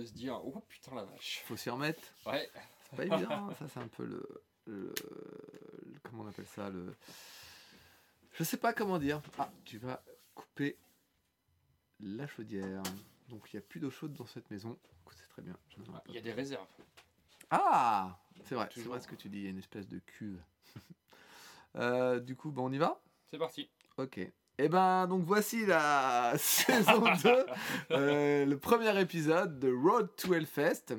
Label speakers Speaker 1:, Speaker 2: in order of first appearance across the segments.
Speaker 1: de se dire oh putain la vache.
Speaker 2: Faut s'y remettre.
Speaker 1: Ouais.
Speaker 2: C'est pas évident. hein. Ça, c'est un peu le, le- le- Comment on appelle ça le... Je sais pas comment dire. Ah, tu vas couper la chaudière. Donc, il n'y a plus d'eau chaude dans cette maison. C'est très bien.
Speaker 1: Il y a des réserves.
Speaker 2: Ah C'est vrai, c'est vrai ce que tu dis, il y a une espèce de cuve. Euh, du coup, bon, on y va?
Speaker 1: C'est parti.
Speaker 2: Ok. Et ben, donc voici la saison 2, euh, le premier épisode de Road to Hellfest.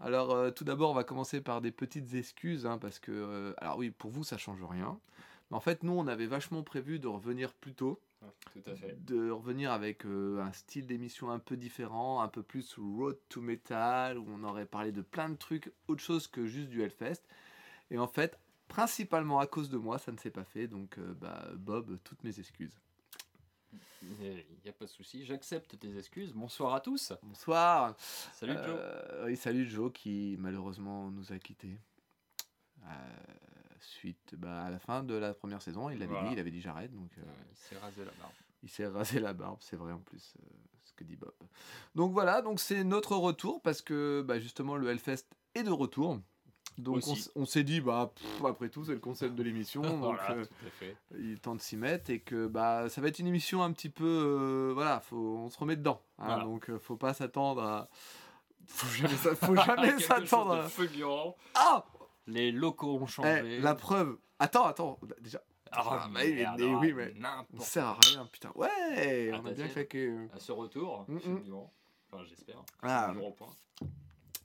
Speaker 2: Alors, euh, tout d'abord, on va commencer par des petites excuses, hein, parce que, euh, alors oui, pour vous, ça change rien. Mais en fait, nous, on avait vachement prévu de revenir plus tôt,
Speaker 1: Tout à fait.
Speaker 2: de revenir avec euh, un style d'émission un peu différent, un peu plus road to metal, où on aurait parlé de plein de trucs, autre chose que juste du Hellfest. Et en fait, principalement à cause de moi, ça ne s'est pas fait. Donc, euh, bah, Bob, toutes mes excuses.
Speaker 1: Il n'y a pas de souci. J'accepte tes excuses. Bonsoir à tous.
Speaker 2: Bonsoir.
Speaker 1: Salut Joe.
Speaker 2: Euh, oui, salut Joe qui malheureusement nous a quittés. Euh, suite bah, à la fin de la première saison, il l'avait
Speaker 1: Voilà.
Speaker 2: dit, il avait dit j'arrête, donc euh,
Speaker 1: il s'est rasé la barbe.
Speaker 2: il s'est rasé la barbe, c'est vrai en plus ce que dit Bob. Donc voilà, donc c'est notre retour parce que bah, justement le Hellfest est de retour. Donc on,
Speaker 1: Aussi.
Speaker 2: s- on s'est dit bah pff, après tout c'est le concept de l'émission, donc
Speaker 1: voilà,
Speaker 2: euh, il temps de s'y mettre et que bah ça va être une émission un petit peu euh, voilà faut on se remet dedans hein,
Speaker 1: Voilà.
Speaker 2: donc euh, faut pas s'attendre à faut jamais faut jamais s'attendre à
Speaker 1: fulgurant.
Speaker 2: ah
Speaker 1: Les locaux ont
Speaker 2: Eh,
Speaker 1: changé.
Speaker 2: la preuve attends attends déjà
Speaker 1: Ah,
Speaker 2: Ah, bah mais
Speaker 1: ah,
Speaker 2: oui, mais- on sert à rien putain ouais
Speaker 1: Ah,
Speaker 2: on a
Speaker 1: t'as
Speaker 2: bien claqué
Speaker 1: À ce retour,
Speaker 2: Mm, mm.
Speaker 1: Enfin, j'espère.
Speaker 2: Ah.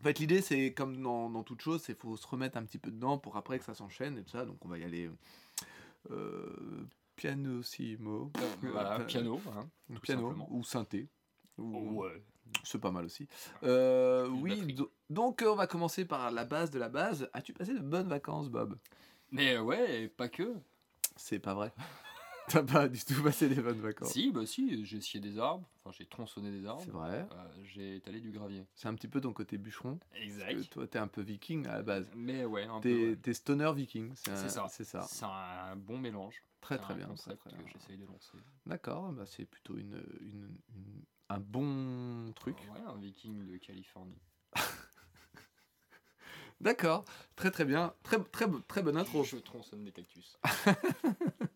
Speaker 2: En fait l'idée c'est comme dans, dans toute chose c'est faut se remettre un petit peu dedans pour après que ça s'enchaîne et tout ça donc on va y aller euh, pianissimo
Speaker 1: Voilà,
Speaker 2: Euh,
Speaker 1: piano. Hein. tout
Speaker 2: piano
Speaker 1: simplement.
Speaker 2: ou synthé ou-
Speaker 1: Ouais.
Speaker 2: C'est pas mal aussi. Euh, oui, do- donc euh, on va commencer par la base de la base. As-tu passé de bonnes vacances, Bob?
Speaker 1: Mais ouais, pas que.
Speaker 2: C'est pas vrai. T'as pas du tout passé des bonnes vacances.
Speaker 1: Si, bah si, j'ai scié des arbres. Enfin, j'ai tronçonné des arbres.
Speaker 2: C'est vrai.
Speaker 1: Euh, j'ai étalé du gravier.
Speaker 2: C'est un petit peu ton côté bûcheron. Parce
Speaker 1: Exact.
Speaker 2: que toi, t'es un peu viking à la base.
Speaker 1: Mais ouais, un peu.
Speaker 2: T'es stoner viking.
Speaker 1: C'est ça.
Speaker 2: C'est ça.
Speaker 1: C'est un bon mélange.
Speaker 2: Très
Speaker 1: C'est
Speaker 2: très bien. Très, très
Speaker 1: que
Speaker 2: bien.
Speaker 1: j'essaye de lancer.
Speaker 2: D'accord, bah, c'est plutôt une, une- une- un bon truc.
Speaker 1: Ouais, un viking de Californie.
Speaker 2: D'accord, très très bien. Très, très, très bonne intro.
Speaker 1: Je tronçonne des cactus.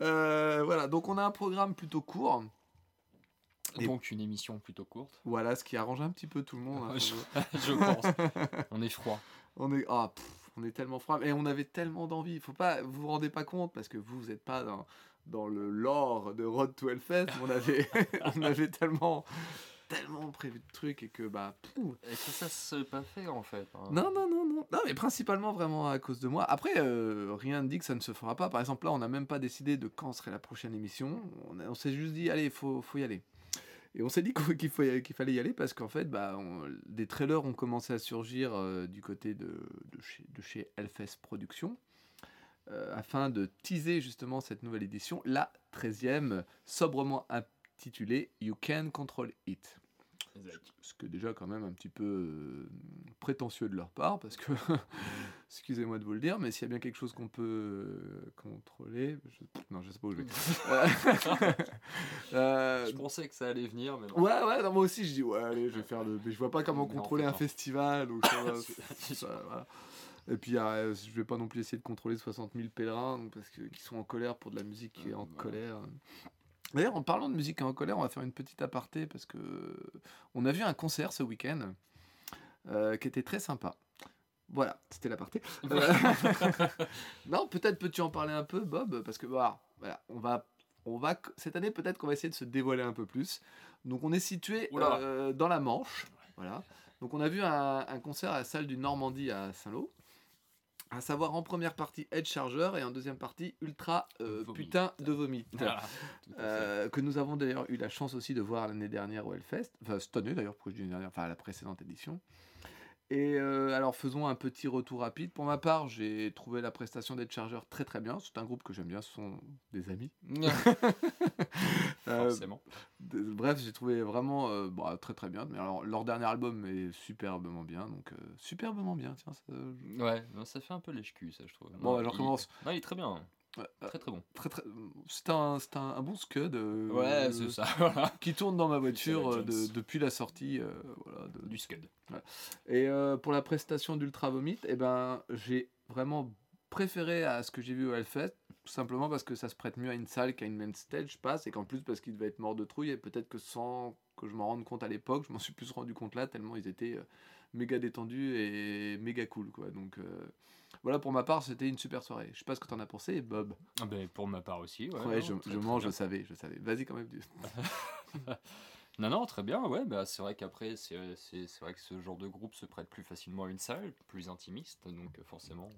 Speaker 2: Euh, voilà, donc on a un programme plutôt court. Et-
Speaker 1: Donc une émission plutôt courte.
Speaker 2: Voilà, ce qui arrange un petit peu tout le monde. hein,
Speaker 1: je, pense. On est froid.
Speaker 2: On est, ah, pff, on est tellement froid. Et on avait tellement d'envie. Faut pas, vous vous rendez pas compte parce que vous, vous êtes pas dans, dans le lore de Road to Hellfest. On avait, on avait tellement, tellement prévu de trucs et que bah. pff.
Speaker 1: Et que ça s'est pas fait en fait. hein.
Speaker 2: Non, non, non, non. Mais principalement vraiment à cause de moi. Après, euh, rien ne dit que ça ne se fera pas. Par exemple, là, on n'a même pas décidé de quand serait la prochaine émission. On, s'est juste dit, allez, faut, faut y aller. Et on s'est dit qu'il fallait y aller parce qu'en fait, bah, des trailers ont commencé à surgir euh, du côté de, chez, de Hellfest Productions euh, afin de teaser justement cette nouvelle édition, la 13e, sobrement intitulée You Can Control It. Ce que déjà quand même un petit peu euh, prétentieux de leur part, parce que, excusez-moi de vous le dire, mais s'il y a bien quelque chose qu'on peut euh, contrôler, je... non, je sais pas où je vais. Euh, euh,
Speaker 1: Je pensais que ça allait venir, mais non.
Speaker 2: ouais, ouais, non, moi aussi je dis ouais, allez, je vais faire le, mais je vois pas comment
Speaker 1: Non,
Speaker 2: contrôler
Speaker 1: fais
Speaker 2: un festival, ça ça, voilà. Et puis euh, je vais pas non plus essayer de contrôler 60 000 pèlerins, parce que qui sont en colère pour de la musique qui est en
Speaker 1: Euh, voilà.
Speaker 2: colère. D'ailleurs, en parlant de musique en colère, on va faire une petite aparté parce que on a vu un concert ce week-end euh, qui était très sympa. Voilà, c'était l'aparté. Euh, non, peut-être peux-tu en parler un peu, Bob, parce que voilà, voilà, on va, on va cette année peut-être qu'on va essayer de se dévoiler un peu plus. Donc on est situé euh, dans la Manche, voilà. Donc on a vu un, un concert à la salle du Normandie à Saint-Lô. À savoir en première partie Edge Charger et en deuxième partie Ultra euh, putain de.
Speaker 1: Voilà, à fait.
Speaker 2: Euh, que nous avons d'ailleurs eu la chance aussi de voir l'année dernière au Hellfest, enfin cette année d'ailleurs, l'année dernière, enfin à la précédente édition. Et euh, alors faisons un petit retour rapide. Pour ma part, j'ai trouvé la prestation d'Ed Charger très très bien. C'est un groupe que j'aime bien, ce sont des amis. Euh,
Speaker 1: Forcément.
Speaker 2: bref, j'ai trouvé vraiment euh, bah, très très bien. Mais alors leur dernier album est superbement bien, donc superbement bien. Tiens, ça-
Speaker 1: Ouais, non, ça fait un peu lèche-cul, ça, je trouve.
Speaker 2: Bon,
Speaker 1: Non,
Speaker 2: alors
Speaker 1: il-
Speaker 2: commence.
Speaker 1: Non, il est très bien.
Speaker 2: Euh,
Speaker 1: Très très bon.
Speaker 2: très, très... C'est un, c'est un, un bon scud. euh,
Speaker 1: Ouais, c'est ça. Voilà.
Speaker 2: Qui tourne dans ma voiture euh, de- depuis la sortie. euh, voilà, de-
Speaker 1: Du Scud.
Speaker 2: Et euh, pour la prestation d'Ultra Vomit, eh ben, j'ai vraiment préféré à ce que j'ai vu au Hellfest, tout simplement parce que ça se prête mieux à une salle qu'à une main stage, je passe, et qu'en plus parce qu'il devait être mort de trouille, et peut-être que sans que je m'en rende compte à l'époque, je m'en suis plus rendu compte là, tellement ils étaient méga détendus et méga cool, quoi. Donc voilà, pour ma part, c'était une super soirée. Je sais pas ce que t'en as pensé, Bob.
Speaker 1: Ah ben, pour ma part aussi. Ouais,
Speaker 2: Ouais,
Speaker 1: non,
Speaker 2: je,
Speaker 1: très,
Speaker 2: je mange, je savais, je savais. Vas-y quand même.
Speaker 1: Non, non, très bien, ouais, bah, c'est vrai qu'après, c'est vrai que ce genre de groupe se prête plus facilement à une salle, plus intimiste, donc euh, forcément.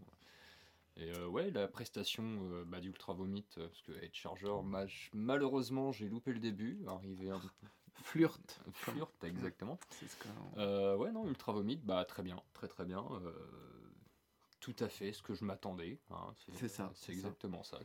Speaker 1: Et euh, ouais, la prestation euh, bah, d'Ultra Vomit, euh, parce que Head Charger, ma- malheureusement, j'ai loupé le début, arrivé un
Speaker 2: Flirt.
Speaker 1: flirt, exactement.
Speaker 2: C'est ce que-
Speaker 1: Euh, ouais, non, Ultra Vomit, bah très bien, très très bien. Euh, tout à fait ce que je m'attendais. hein,
Speaker 2: C'est ça,
Speaker 1: C'est
Speaker 2: c'est ça.
Speaker 1: exactement ça.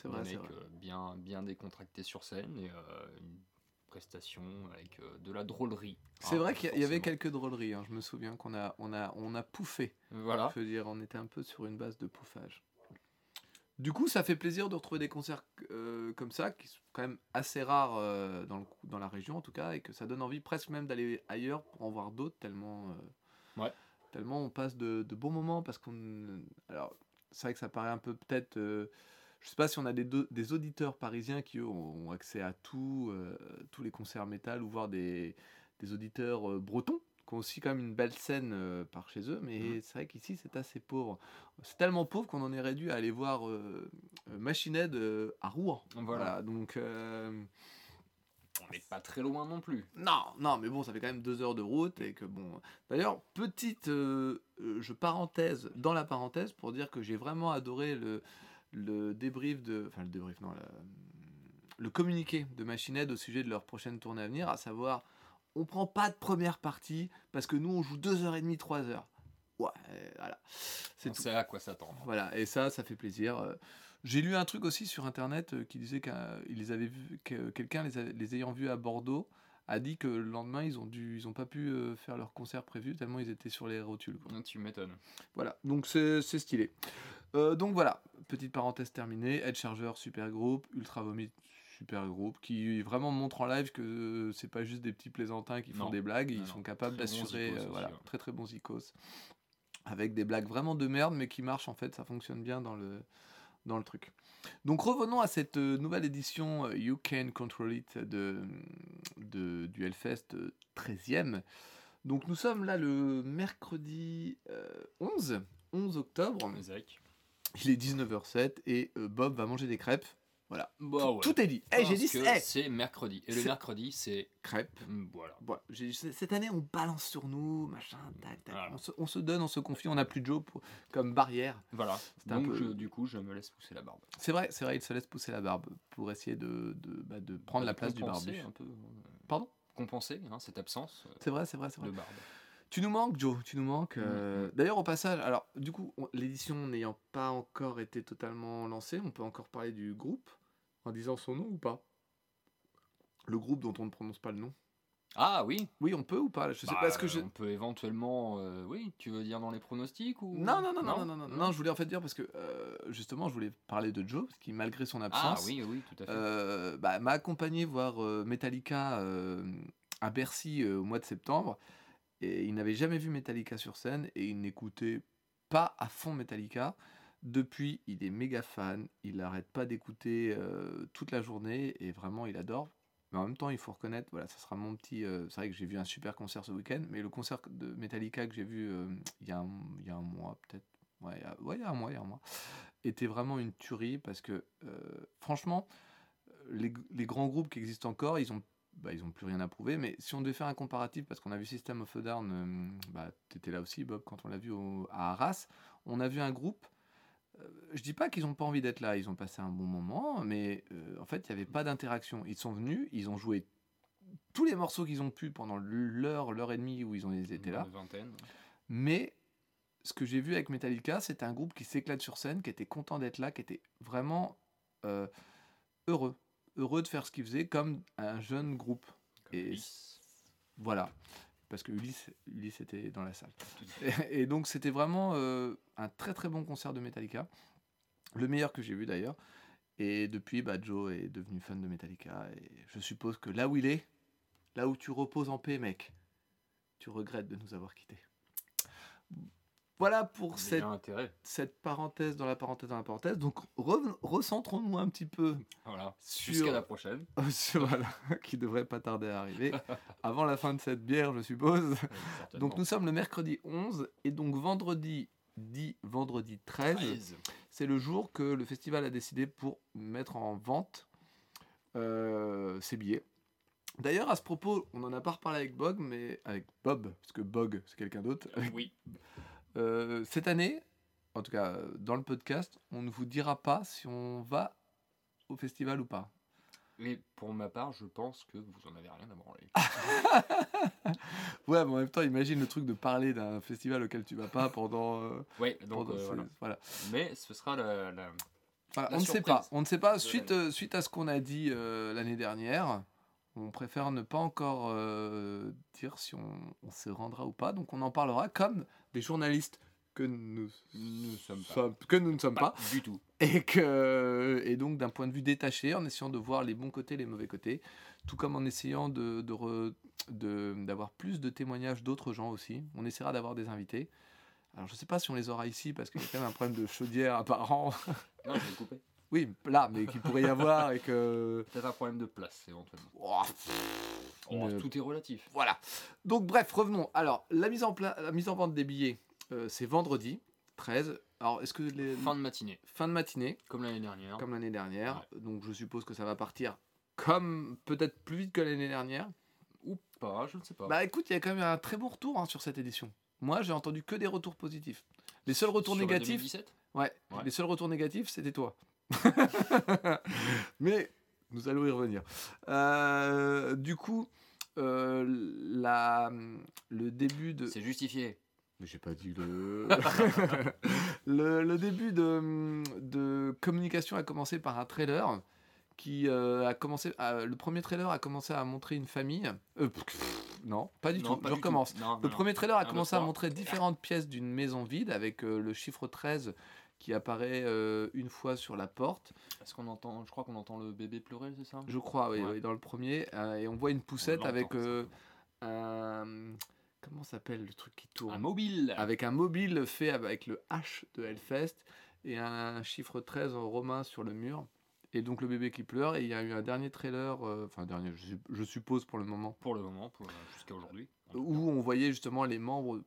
Speaker 2: C'est vrai, vrai.
Speaker 1: euh, bien, bien décontractés sur scène et euh, une prestation avec euh, de la drôlerie.
Speaker 2: C'est
Speaker 1: hein,
Speaker 2: vrai qu'il y avait quelques drôleries. hein. Je me souviens qu'on a, on a, on a pouffé.
Speaker 1: Voilà.
Speaker 2: Je veux dire, on était un peu sur une base de pouffage. Du coup, ça fait plaisir de retrouver des concerts euh, comme ça, qui sont quand même assez rares euh, dans, le, dans la région en tout cas, et que ça donne envie presque même d'aller ailleurs pour en voir d'autres, tellement, euh,
Speaker 1: Ouais.
Speaker 2: Tellement on passe de, de bons moments. Parce qu'on, alors, c'est vrai que ça paraît un peu peut-être. euh, je sais pas si on a des, do- des auditeurs parisiens qui eux ont, accès à tout, euh, tous les concerts métal, ou voir des, des auditeurs euh, bretons qui ont aussi quand même une belle scène euh, par chez eux, mais c'est vrai qu'ici c'est assez pauvre. C'est tellement pauvre qu'on en est réduit à aller voir Machine Head à Rouen.
Speaker 1: Voilà.
Speaker 2: donc
Speaker 1: On n'est pas très loin non plus.
Speaker 2: non, non, mais bon, ça fait quand même deux heures de route et que bon. D'ailleurs, petite, euh, euh, je parenthèse dans la parenthèse pour dire que j'ai vraiment adoré le le débrief de, enfin le débrief non, la- le communiqué de Machine Head au sujet de leur prochaine tournée à venir, à savoir, on prend pas de première partie parce que nous on joue deux heures et demie, trois heures. Ouais, euh, voilà, c'est
Speaker 1: On
Speaker 2: tout.
Speaker 1: sait à quoi s'attendre.
Speaker 2: Voilà, et ça, ça fait plaisir. J'ai lu un truc aussi sur internet euh, qui disait qu'ils avaient vu, que quelqu'un les, les ayant vus à Bordeaux a dit que le lendemain ils ont dû, ils ont pas pu euh, faire leur concert prévu tellement ils étaient sur les rotules. quoi.
Speaker 1: Tu m'étonnes.
Speaker 2: Voilà, donc c'est c'est stylé. Euh, donc voilà, petite parenthèse terminée. Edge Charger, super groupe. Ultra Vomit, super groupe. Qui vraiment montre en live que euh, c'est pas juste des petits plaisantins qui font
Speaker 1: Non.
Speaker 2: des blagues. Ils
Speaker 1: Non,
Speaker 2: sont capables
Speaker 1: Très
Speaker 2: d'assurer. euh,
Speaker 1: aussi, ouais.
Speaker 2: très très bons icos. Avec des blagues vraiment de merde, mais qui marchent en fait. Ça fonctionne bien dans le, dans le truc. Donc revenons à cette euh, nouvelle édition euh, You Can Control It de, de, du Hellfest euh, 13e. Donc nous sommes là le mercredi euh, 11, 11 octobre.
Speaker 1: Zach.
Speaker 2: Il est 19h07 et euh, Bob va manger des crêpes. Voilà.
Speaker 1: Bah
Speaker 2: tout,
Speaker 1: ouais.
Speaker 2: tout est dit. Eh, j'ai dit eh,
Speaker 1: c'est mercredi. Et le mercredi, c'est.
Speaker 2: crêpes.
Speaker 1: mm, Voilà.
Speaker 2: Cette année, on balance sur nous, machin, tac, tac.
Speaker 1: Voilà.
Speaker 2: On, se, on se donne, on se confie, on n'a plus de Joe pour- comme barrière.
Speaker 1: Voilà. Donc,
Speaker 2: peu-
Speaker 1: je- du coup, je me laisse pousser la barbe.
Speaker 2: C'est vrai, c'est vrai, il se laisse pousser la barbe pour essayer de, de, bah, de prendre
Speaker 1: Bah,
Speaker 2: la place du barbu.
Speaker 1: un peu. euh,
Speaker 2: Pardon?
Speaker 1: Compenser hein, cette absence euh,
Speaker 2: C'est vrai, c'est vrai, c'est vrai.
Speaker 1: de barbe.
Speaker 2: Tu nous manques, Joe, tu nous manques.
Speaker 1: Mm,
Speaker 2: euh, D'ailleurs, au passage, alors, du coup, on- l'édition n'ayant pas encore été totalement lancée, on peut encore parler du groupe en disant son nom ou pas? Le groupe dont on ne prononce pas le nom.
Speaker 1: Ah oui
Speaker 2: Oui, on peut ou pas? Je sais
Speaker 1: Bah,
Speaker 2: pas. Est-ce que je...
Speaker 1: On peut éventuellement. euh, oui, tu veux dire dans les pronostics ou.
Speaker 2: Non, non, non, non, non, non, non, non, je voulais en fait dire parce que euh, justement, je voulais parler de Joe, qui malgré son
Speaker 1: Ah
Speaker 2: absence,
Speaker 1: oui, oui, tout à fait.
Speaker 2: euh, bah, m'a accompagné voir Metallica à Bercy au mois de septembre. Et il n'avait jamais vu Metallica sur scène et il n'écoutait pas à fond Metallica. Depuis, il est méga fan. Il n'arrête pas d'écouter euh, toute la journée et vraiment, il adore. Mais en même temps, il faut reconnaître, voilà, ça sera mon petit. euh, c'est vrai que j'ai vu un super concert ce week-end, mais le concert de Metallica que j'ai vu euh, il y, a un- mois, peut-être. Ouais, il y a- un mois, il y a un mois. Était vraiment une tuerie parce que, franchement, les, les grands groupes qui existent encore, ils ont, bah, ils ont plus rien à prouver. Mais si on devait faire un comparatif, parce qu'on a vu System of a Down, euh, bah, t'étais là aussi, Bob, quand on l'a vu au- à Arras, on a vu un groupe. euh, je dis pas qu'ils ont pas envie d'être là, ils ont passé un bon moment, mais euh, en fait, il n'y avait pas d'interaction. Ils sont venus, ils ont joué tous les morceaux qu'ils ont pu pendant l'heure, l'heure et demie où ils ont étaient là.
Speaker 1: Vingtaine.
Speaker 2: Mais ce que j'ai vu avec Metallica, c'était un groupe qui s'éclate sur scène, qui était content d'être là, qui était vraiment euh, heureux. Heureux de faire ce qu'ils faisaient comme un jeune groupe.
Speaker 1: Comme
Speaker 2: Et
Speaker 1: Ulysse.
Speaker 2: Voilà. Parce que Ulysse, Ulysse était dans la salle. Et donc c'était vraiment euh, un très très bon concert de Metallica. Le meilleur que j'ai vu d'ailleurs. Et depuis, bah, Joe est devenu fan de Metallica. Et je suppose que là où il est, là où tu reposes en paix, mec, tu regrettes de nous avoir quittés. Voilà pour cette, cette parenthèse dans la parenthèse dans la parenthèse. Donc recentrons-nous un petit peu.
Speaker 1: Voilà. Jusqu'à la prochaine.
Speaker 2: voilà, qui devrait pas tarder à arriver. avant la fin de cette bière, je suppose. donc nous sommes le mercredi 11 et donc vendredi dit vendredi 13, c'est le jour que le festival a décidé pour mettre en vente euh, ses billets. D'ailleurs, à ce propos, on n'en a pas reparlé avec Bog, mais avec Bob, parce que Bog, c'est quelqu'un d'autre.
Speaker 1: Oui.
Speaker 2: Euh, cette année, en tout cas dans le podcast, on ne vous dira pas si on va au festival ou pas.
Speaker 1: Mais pour ma part, je pense que vous en avez rien à branler.
Speaker 2: ouais, mais en même temps, imagine le truc de parler d'un festival auquel tu vas pas pendant. Euh,
Speaker 1: oui, donc euh, voilà. Mais ce sera la.
Speaker 2: on ne sait pas. On ne sait pas. Suite, euh, suite à ce qu'on a dit l'année dernière, on préfère ne pas encore dire si on, on, se rendra ou pas. Donc on en parlera comme des journalistes que nous,
Speaker 1: nous sommes pas.
Speaker 2: que nous ne sommes pas,
Speaker 1: du tout.
Speaker 2: Et, que, et donc d'un point de vue détaché, en essayant de voir les bons côtés, les mauvais côtés, tout comme en essayant de, d'avoir plus de témoignages d'autres gens aussi. On essaiera d'avoir des invités. Alors je ne sais pas si on les aura ici parce qu'il y a quand même un problème de chaudière apparent.
Speaker 1: Non, je vais couper.
Speaker 2: Oui, là, mais qu'il pourrait y avoir et que.
Speaker 1: Peut-être un problème de place éventuellement. Oh, oh tout est relatif.
Speaker 2: Voilà. Donc bref, revenons. Alors la mise en, la mise en vente des billets euh, c'est vendredi 13. Alors, est-ce que les...
Speaker 1: Fin de matinée.
Speaker 2: Fin de matinée.
Speaker 1: Comme l'année dernière.
Speaker 2: Comme l'année dernière. Donc, je suppose que ça va partir comme peut-être plus vite que l'année dernière.
Speaker 1: Ou pas, je ne sais pas.
Speaker 2: Bah écoute, il y a quand même un très bon retour hein, sur cette édition. Moi, j'ai entendu que des retours positifs. Les seuls retours sur négatifs. 2017 ouais, ouais, Les seuls retours négatifs, c'était toi. Mais nous allons y revenir. Euh, du coup, euh, la, le début de.
Speaker 1: C'est justifié.
Speaker 2: Mais j'ai pas dit le... le... début de, de, communication a commencé par un trailer qui euh, a commencé. le premier trailer a commencé à montrer une famille. Non, pas du tout. je recommence. le premier trailer a commencé à montrer différentes pièces d'une maison vide avec le chiffre 13 qui apparaît une fois sur la porte.
Speaker 1: Est-ce qu'on entend Je crois qu'on entend le bébé pleurer, c'est ça?
Speaker 2: Je crois, oui, dans le premier. et on voit une poussette avec un comment s'appelle le truc qui tourne?
Speaker 1: Un mobile
Speaker 2: Avec un mobile fait avec le H de Hellfest et un chiffre 13 en romain sur le mur. Et donc le bébé qui pleure. Et il y a eu un dernier trailer, euh, enfin dernier, je, suppose pour le moment.
Speaker 1: Pour le moment, jusqu'à aujourd'hui.
Speaker 2: Où on voyait justement les membres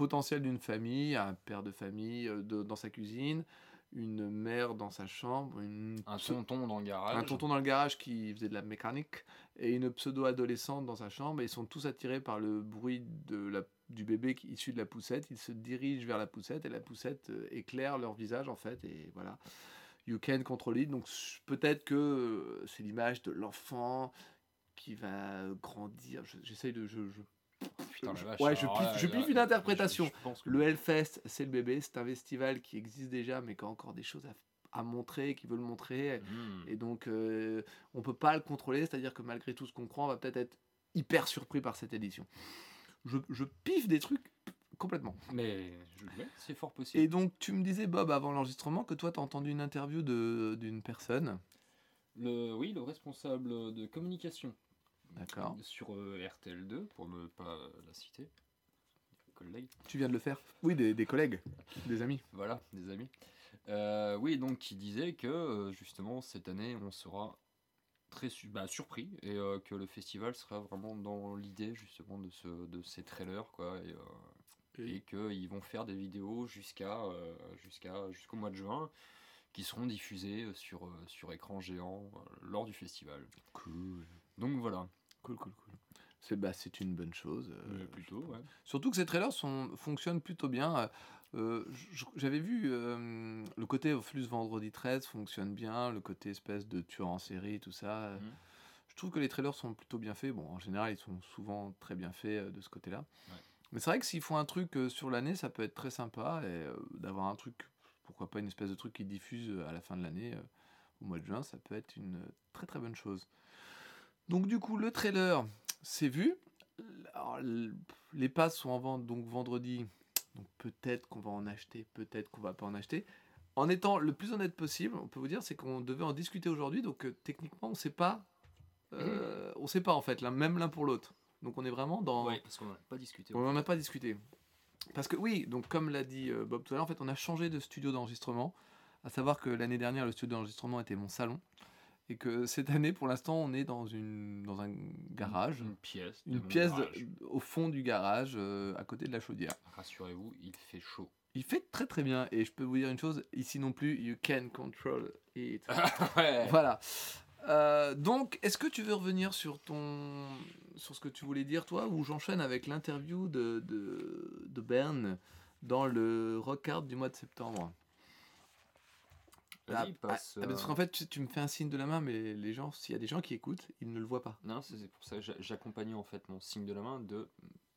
Speaker 2: potentiels d'une famille, un père de famille euh, dans sa cuisine, une mère dans sa chambre, une
Speaker 1: un tonton dans le garage,
Speaker 2: un tonton dans le garage qui faisait de la mécanique et une pseudo-adolescente dans sa chambre et ils sont tous attirés par le bruit de la, du bébé qui, issu de la poussette. Ils se dirigent vers la poussette et la poussette euh, éclaire leur visage en fait et voilà. You can control it. Donc peut-être que euh, c'est l'image de l'enfant qui va grandir. J'essaye de je, Ouais, je piffe, je piffe une interprétation. Le Hellfest, c'est le bébé, c'est un festival qui existe déjà, mais qui a encore des choses à, montrer, qui veut le montrer. Hmm. Et donc, euh, on peut pas le contrôler, c'est-à-dire que malgré tout ce qu'on croit, on va peut-être être hyper surpris par cette édition. Je, je piffe des trucs complètement.
Speaker 1: Mais c'est fort possible.
Speaker 2: Et donc, tu me disais, Bob, avant l'enregistrement, que toi, tu as entendu une interview d'une personne.
Speaker 1: Le, oui, le responsable de communication
Speaker 2: D'accord.
Speaker 1: Sur euh, RTL2, pour ne pas la citer.
Speaker 2: Collègues. Tu viens de le faire Oui, des, des collègues, des amis.
Speaker 1: Voilà, des amis. Euh, oui, donc qui disait que euh, justement cette année on sera très bah, surpris et que le festival sera vraiment dans l'idée justement de, ce, de ces trailers quoi et, et qu'ils vont faire des vidéos jusqu'à jusqu'à jusqu'au mois de juin qui seront diffusées sur, sur écran géant lors du festival.
Speaker 2: Cool.
Speaker 1: Donc voilà.
Speaker 2: Cool, cool, cool. C'est bah, une bonne chose.
Speaker 1: Euh, plutôt, ouais.
Speaker 2: Surtout que ces trailers sont, fonctionnent plutôt bien. Euh, J'avais vu euh, le côté flux vendredi 13 fonctionne bien, le côté espèce de tueur en série, tout ça. Mhm. Je trouve que les trailers sont plutôt bien faits. Bon, en général, ils sont souvent très bien faits euh, de ce côté-là. Mais c'est vrai que s'ils font un truc sur l'année, ça peut être très sympa. Et d'avoir un truc, pourquoi pas une espèce de truc qui diffuse à la fin de l'année, au mois de juin, ça peut être une très très bonne chose. Donc du coup, le trailer, c'est vu. les passes sont en vente donc vendredi. Donc peut-être qu'on va en acheter, peut-être qu'on va pas en acheter. en étant le plus honnête possible, on peut vous dire, c'est qu'on devait en discuter aujourd'hui, donc euh, techniquement, on ne sait pas. euh, On sait pas en fait, là, même l'un pour l'autre. Donc on est vraiment dans.
Speaker 1: Ouais, parce qu'on n'en a pas discuté.
Speaker 2: On n'en a pas discuté. Parce que oui, donc comme l'a dit euh, Bob tout à l'heure, en fait, on a changé de studio d'enregistrement. À savoir que l'année dernière, le studio d'enregistrement était mon salon. Et que cette année, pour l'instant, on est dans, une, dans un garage.
Speaker 1: Une pièce.
Speaker 2: Une pièce
Speaker 1: garage.
Speaker 2: au fond du garage, euh, à côté de la chaudière.
Speaker 1: Rassurez-vous, il fait chaud.
Speaker 2: Il fait très très bien. Et je peux vous dire une chose, ici non plus, you can control it.
Speaker 1: ouais.
Speaker 2: Voilà. Euh, donc, est-ce que tu veux revenir sur ton, sur ce que tu voulais dire toi, ou j'enchaîne avec l'interview de, de, de Bern dans le Rock Hard du mois de septembre?
Speaker 1: Vas-y,
Speaker 2: Ah,
Speaker 1: passe.
Speaker 2: ah, parce qu'en fait, tu, tu me fais un signe de la main, mais les gens, s'il y a des gens qui écoutent, ils ne le voient pas.
Speaker 1: Non, c'est pour ça que j'a- j'accompagnais en fait mon signe de la main de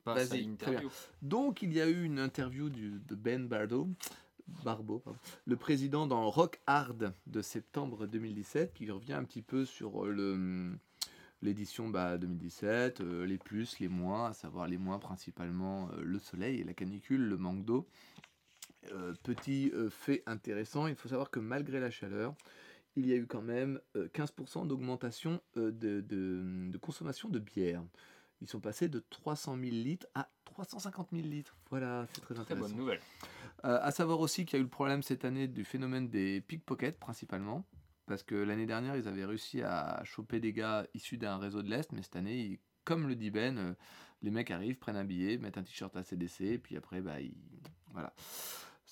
Speaker 1: passe à l'interview.
Speaker 2: Donc, il y a eu une interview du, de Ben Bardo, Barbeau, pardon, le président dans Rock Hard de septembre 2017, qui revient un petit peu sur euh, le l'édition bah, 2017, euh, les plus, les moins, à savoir les moins principalement euh, le soleil et la canicule, le manque d'eau. Euh, petit euh, fait intéressant, il faut savoir que malgré la chaleur, il y a eu quand même euh, 15% d'augmentation euh, de, de- de consommation de bière. Ils sont passés de 300 000 litres à 350 000 litres. Voilà, c'est très
Speaker 1: Très
Speaker 2: intéressant.
Speaker 1: bonne nouvelle.
Speaker 2: Euh, à savoir aussi qu'il y a eu le problème cette année du phénomène des pickpockets principalement. Parce que l'année dernière, ils avaient réussi à choper des gars issus d'un réseau de l'Est, mais cette année, ils- comme le dit Ben, les mecs arrivent, prennent un billet, mettent un t-shirt ACDC, et puis après, bah, ils... voilà.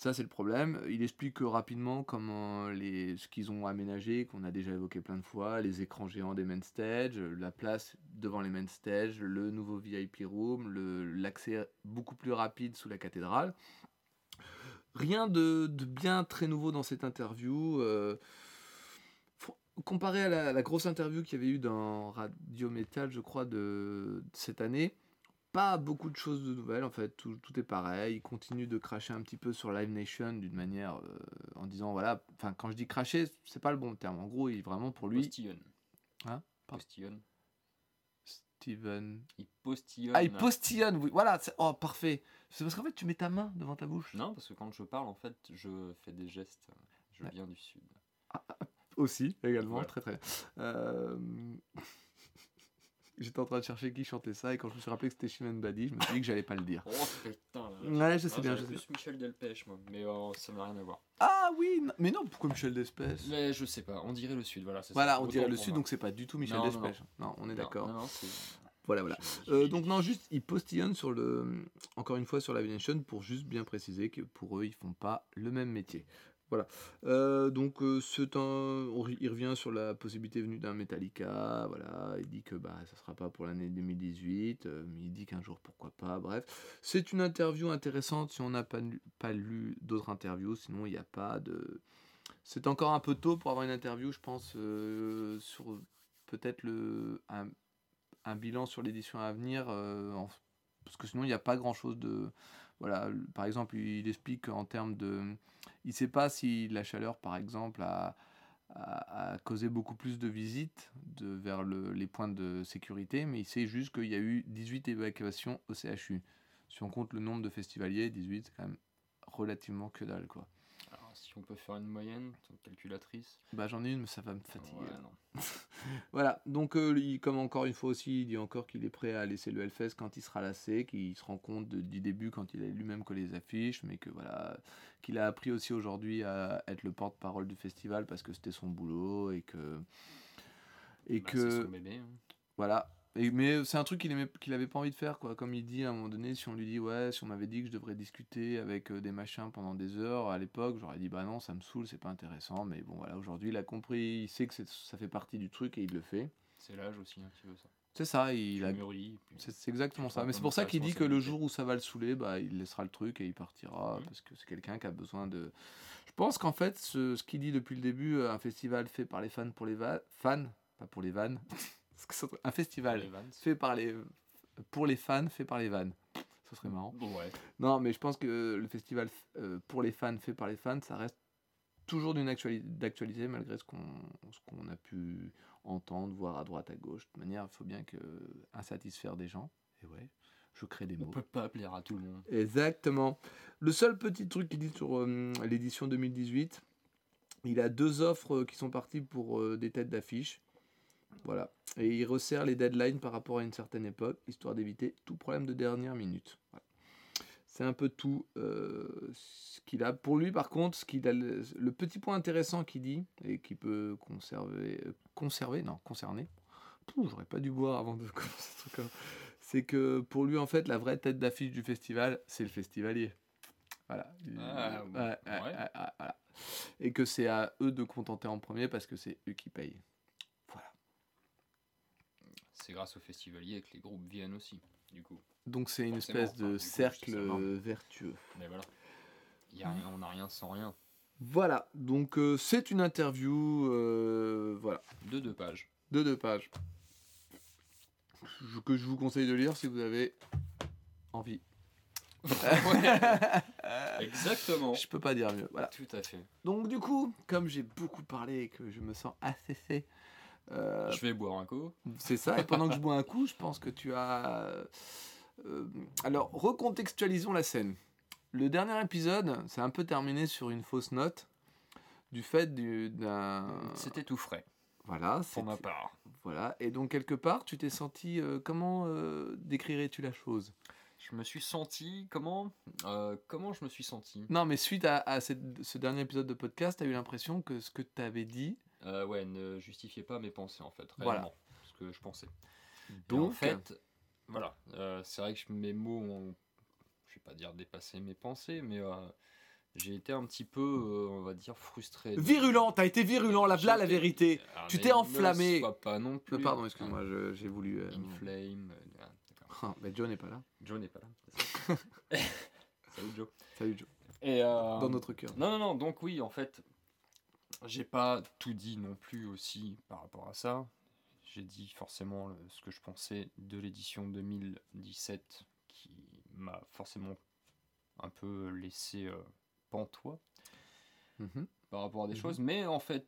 Speaker 2: Ça, c'est le problème. Il explique euh, rapidement comment les... ce qu'ils ont aménagé, qu'on a déjà évoqué plein de fois, les écrans géants des main stage, euh, la place devant les main stage, le nouveau VIP room, l'accès beaucoup plus rapide sous la cathédrale. Rien de, de bien très nouveau dans cette interview. euh, comparé à la, grosse interview qu'il y avait eu dans Radio Metal, je crois, de cette année, pas beaucoup de choses de nouvelles en fait. Tout, tout est pareil. Il continue de cracher un petit peu sur Live Nation d'une manière euh, en disant voilà. Enfin, quand je dis cracher, c'est pas le bon terme. En gros, il vraiment pour lui.
Speaker 1: Postillonne.
Speaker 2: Hein? Pardon.
Speaker 1: Postillonne.
Speaker 2: Steven.
Speaker 1: Il postillonne.
Speaker 2: Ah, il postillonne, oui. Voilà. c'est- Oh, parfait. C'est parce qu'en fait, tu mets ta main devant ta bouche.
Speaker 1: Non, parce que quand je parle, en fait, je fais des gestes. Je
Speaker 2: Ouais.
Speaker 1: viens du sud.
Speaker 2: Aussi, également,
Speaker 1: Voilà.
Speaker 2: très très bien. Euh, J'étais en train de chercher qui chantait ça et quand je me suis rappelé que c'était Chimène Badi, je me suis dit que j'allais pas le dire.
Speaker 1: Oh putain. là.
Speaker 2: Ouais, je sais
Speaker 1: Ah,
Speaker 2: bien, je sais bien.
Speaker 1: plus Michel Delpech, moi. Mais euh, ça n'a rien à voir.
Speaker 2: Ah oui, mais non, pourquoi Michel Despès
Speaker 1: Mais je sais pas. On dirait le sud, voilà. ça.
Speaker 2: Voilà, on
Speaker 1: Autant
Speaker 2: dirait le Sud, donc c'est pas du tout Michel
Speaker 1: Non, non,
Speaker 2: Despès. Non, on est d'accord.
Speaker 1: Non, non, c'est.
Speaker 2: Voilà, voilà. Euh, donc non, juste, ils postillonnent sur le, encore une fois sur la Nation pour juste bien préciser que pour eux, ils font pas le même métier. Voilà. Euh, donc euh, c'est il revient sur la possibilité venue d'un Metallica. Voilà, il dit que bah ça sera pas pour l'année 2018, euh, mais il dit qu'un jour pourquoi pas. Bref, c'est une interview intéressante si on n'a pas, lu- pas lu d'autres interviews. Sinon, il n'y a pas de. C'est encore un peu tôt pour avoir une interview, je pense, euh, sur peut-être le un, bilan sur l'édition à venir, en- parce que sinon il n'y a pas grand chose de. Voilà, par exemple, il explique en termes de. Il ne sait pas si la chaleur, par exemple, a, a, a causé beaucoup plus de visites de, vers le- les points de sécurité, mais il sait juste qu'il y a eu 18 évacuations au CHU. Si on compte le nombre de festivaliers, 18, c'est quand même relativement que dalle, quoi.
Speaker 1: Si on peut faire une moyenne, ton calculatrice.
Speaker 2: Bah j'en ai une, mais ça va me fatiguer.
Speaker 1: Ouais,
Speaker 2: là.
Speaker 1: non.
Speaker 2: Voilà, donc euh, comme encore une fois aussi, il dit encore qu'il est prêt à laisser le Hellfest quand il sera lassé, qu'il se rend compte de- du début quand il a lui-même collé les affiches, mais que voilà, qu'il a appris aussi aujourd'hui à être le porte-parole du festival parce que c'était son boulot et que et
Speaker 1: Bah,
Speaker 2: que
Speaker 1: C'est son bébé. hein.
Speaker 2: voilà. Et, mais c'est un truc qu'il qu'il avait pas envie de faire, quoi. Comme il dit à un moment donné, si on lui dit, ouais, si on m'avait dit que je devrais discuter avec euh, des machins pendant des heures à l'époque, j'aurais dit, bah non, ça me saoule, c'est pas intéressant. Mais bon, voilà, aujourd'hui, il a compris, il sait que ça fait partie du truc et il le fait.
Speaker 1: C'est l'âge aussi hein, qui veut ça.
Speaker 2: C'est ça, il
Speaker 1: Tu
Speaker 2: a. C'est exactement ça. Mais c'est pour ça qu'il dit que le jour où ça va le saouler, bah, il laissera le truc et il partira
Speaker 1: Mhm.
Speaker 2: parce que c'est quelqu'un qui a besoin de. Je pense qu'en fait, ce, ce qu'il dit depuis le début, euh, un festival fait par les fans pour les va- fans, pas pour les vannes. Un festival fait par les pour les fans, fait par les vannes. Ce serait marrant.
Speaker 1: Ouais.
Speaker 2: Non, mais je pense que le festival euh, pour les fans, fait par les fans, ça reste toujours d'une actuali- d'actualité malgré ce qu'on ce qu'on a pu entendre, voir à droite, à gauche. De toute manière, il faut bien que insatisfaire des gens. Et ouais, je crée des
Speaker 1: On
Speaker 2: mots.
Speaker 1: peut pas plaire à tout le monde.
Speaker 2: Exactement. Le seul petit truc qu'il dit sur euh, l'édition 2018, Il a deux offres euh, qui sont parties pour euh, des têtes d'affiche. Voilà. Et il resserre les deadlines par rapport à une certaine époque, histoire d'éviter tout problème de dernière minute. Voilà. C'est un peu tout euh, ce qu'il a. Pour lui, par contre, ce qu'il a, le, le petit point intéressant qu'il dit, et qui peut conserver, euh, conserver non, concerner, j'aurais pas dû boire avant de commencer ce truc c'est que pour lui, en fait, la vraie tête d'affiche du festival, c'est le festivalier. Voilà.
Speaker 1: Ah,
Speaker 2: ouais, voilà. Et que c'est à eux de contenter en premier parce que c'est eux qui payent.
Speaker 1: C'est grâce au festivalier que les groupes viennent aussi, du coup.
Speaker 2: Donc c'est une
Speaker 1: Forcément,
Speaker 2: espèce de
Speaker 1: coup,
Speaker 2: cercle vertueux.
Speaker 1: Mais voilà. Y a rien, on n'a rien sans rien.
Speaker 2: Voilà, donc euh, c'est une interview euh, voilà,
Speaker 1: De deux pages.
Speaker 2: de deux pages. Je- que je vous conseille de lire si vous avez envie.
Speaker 1: Exactement.
Speaker 2: Je peux pas dire mieux. Voilà.
Speaker 1: Tout à fait.
Speaker 2: Donc du coup, comme j'ai beaucoup parlé et que je me sens asséché, euh,
Speaker 1: Je vais boire un coup.
Speaker 2: c'est ça. Et pendant que je bois un coup, je pense que tu as. euh, alors, recontextualisons la scène. Le dernier épisode, c'est un peu terminé sur une fausse note du fait du- d'un.
Speaker 1: C'était tout frais,
Speaker 2: Voilà.
Speaker 1: pour ma part.
Speaker 2: Voilà. Et donc quelque part, tu t'es senti. euh, comment décrirais-tu la chose?
Speaker 1: Je me suis senti. Comment Euh, Comment je me suis senti?
Speaker 2: Non, mais suite à, à cette- ce dernier épisode de podcast, tu as eu l'impression que ce que tu avais dit.
Speaker 1: Euh, Ouais, ne justifiez pas mes pensées, en fait.
Speaker 2: Voilà.
Speaker 1: Réellement. Ce que je pensais. Et
Speaker 2: Donc,
Speaker 1: en fait, voilà. euh, c'est vrai que mes mots ont. Je vais pas dire dépasser mes pensées, mais. euh, j'ai été un petit peu, euh, on va dire, frustré.
Speaker 2: virulent, t'as été virulent, là, là la vérité.
Speaker 1: Ah,
Speaker 2: Tu t'es
Speaker 1: ne
Speaker 2: enflammé.
Speaker 1: sois pas non plus.
Speaker 2: pardon, excuse-moi, j'ai voulu. euh,
Speaker 1: Inflame. euh, ah, d'accord.
Speaker 2: Mais Joe n'est pas là.
Speaker 1: Joe n'est pas là. Salut Joe.
Speaker 2: Salut Joe.
Speaker 1: Et euh,
Speaker 2: Dans notre cœur.
Speaker 1: Non, non, non, donc oui, en fait, j'ai pas tout dit non plus aussi par rapport à ça. J'ai dit forcément ce que je pensais de l'édition 2017 qui m'a forcément un peu laissé euh, pantois
Speaker 2: Mhm.
Speaker 1: par rapport à des
Speaker 2: Mhm.
Speaker 1: choses, mais en fait,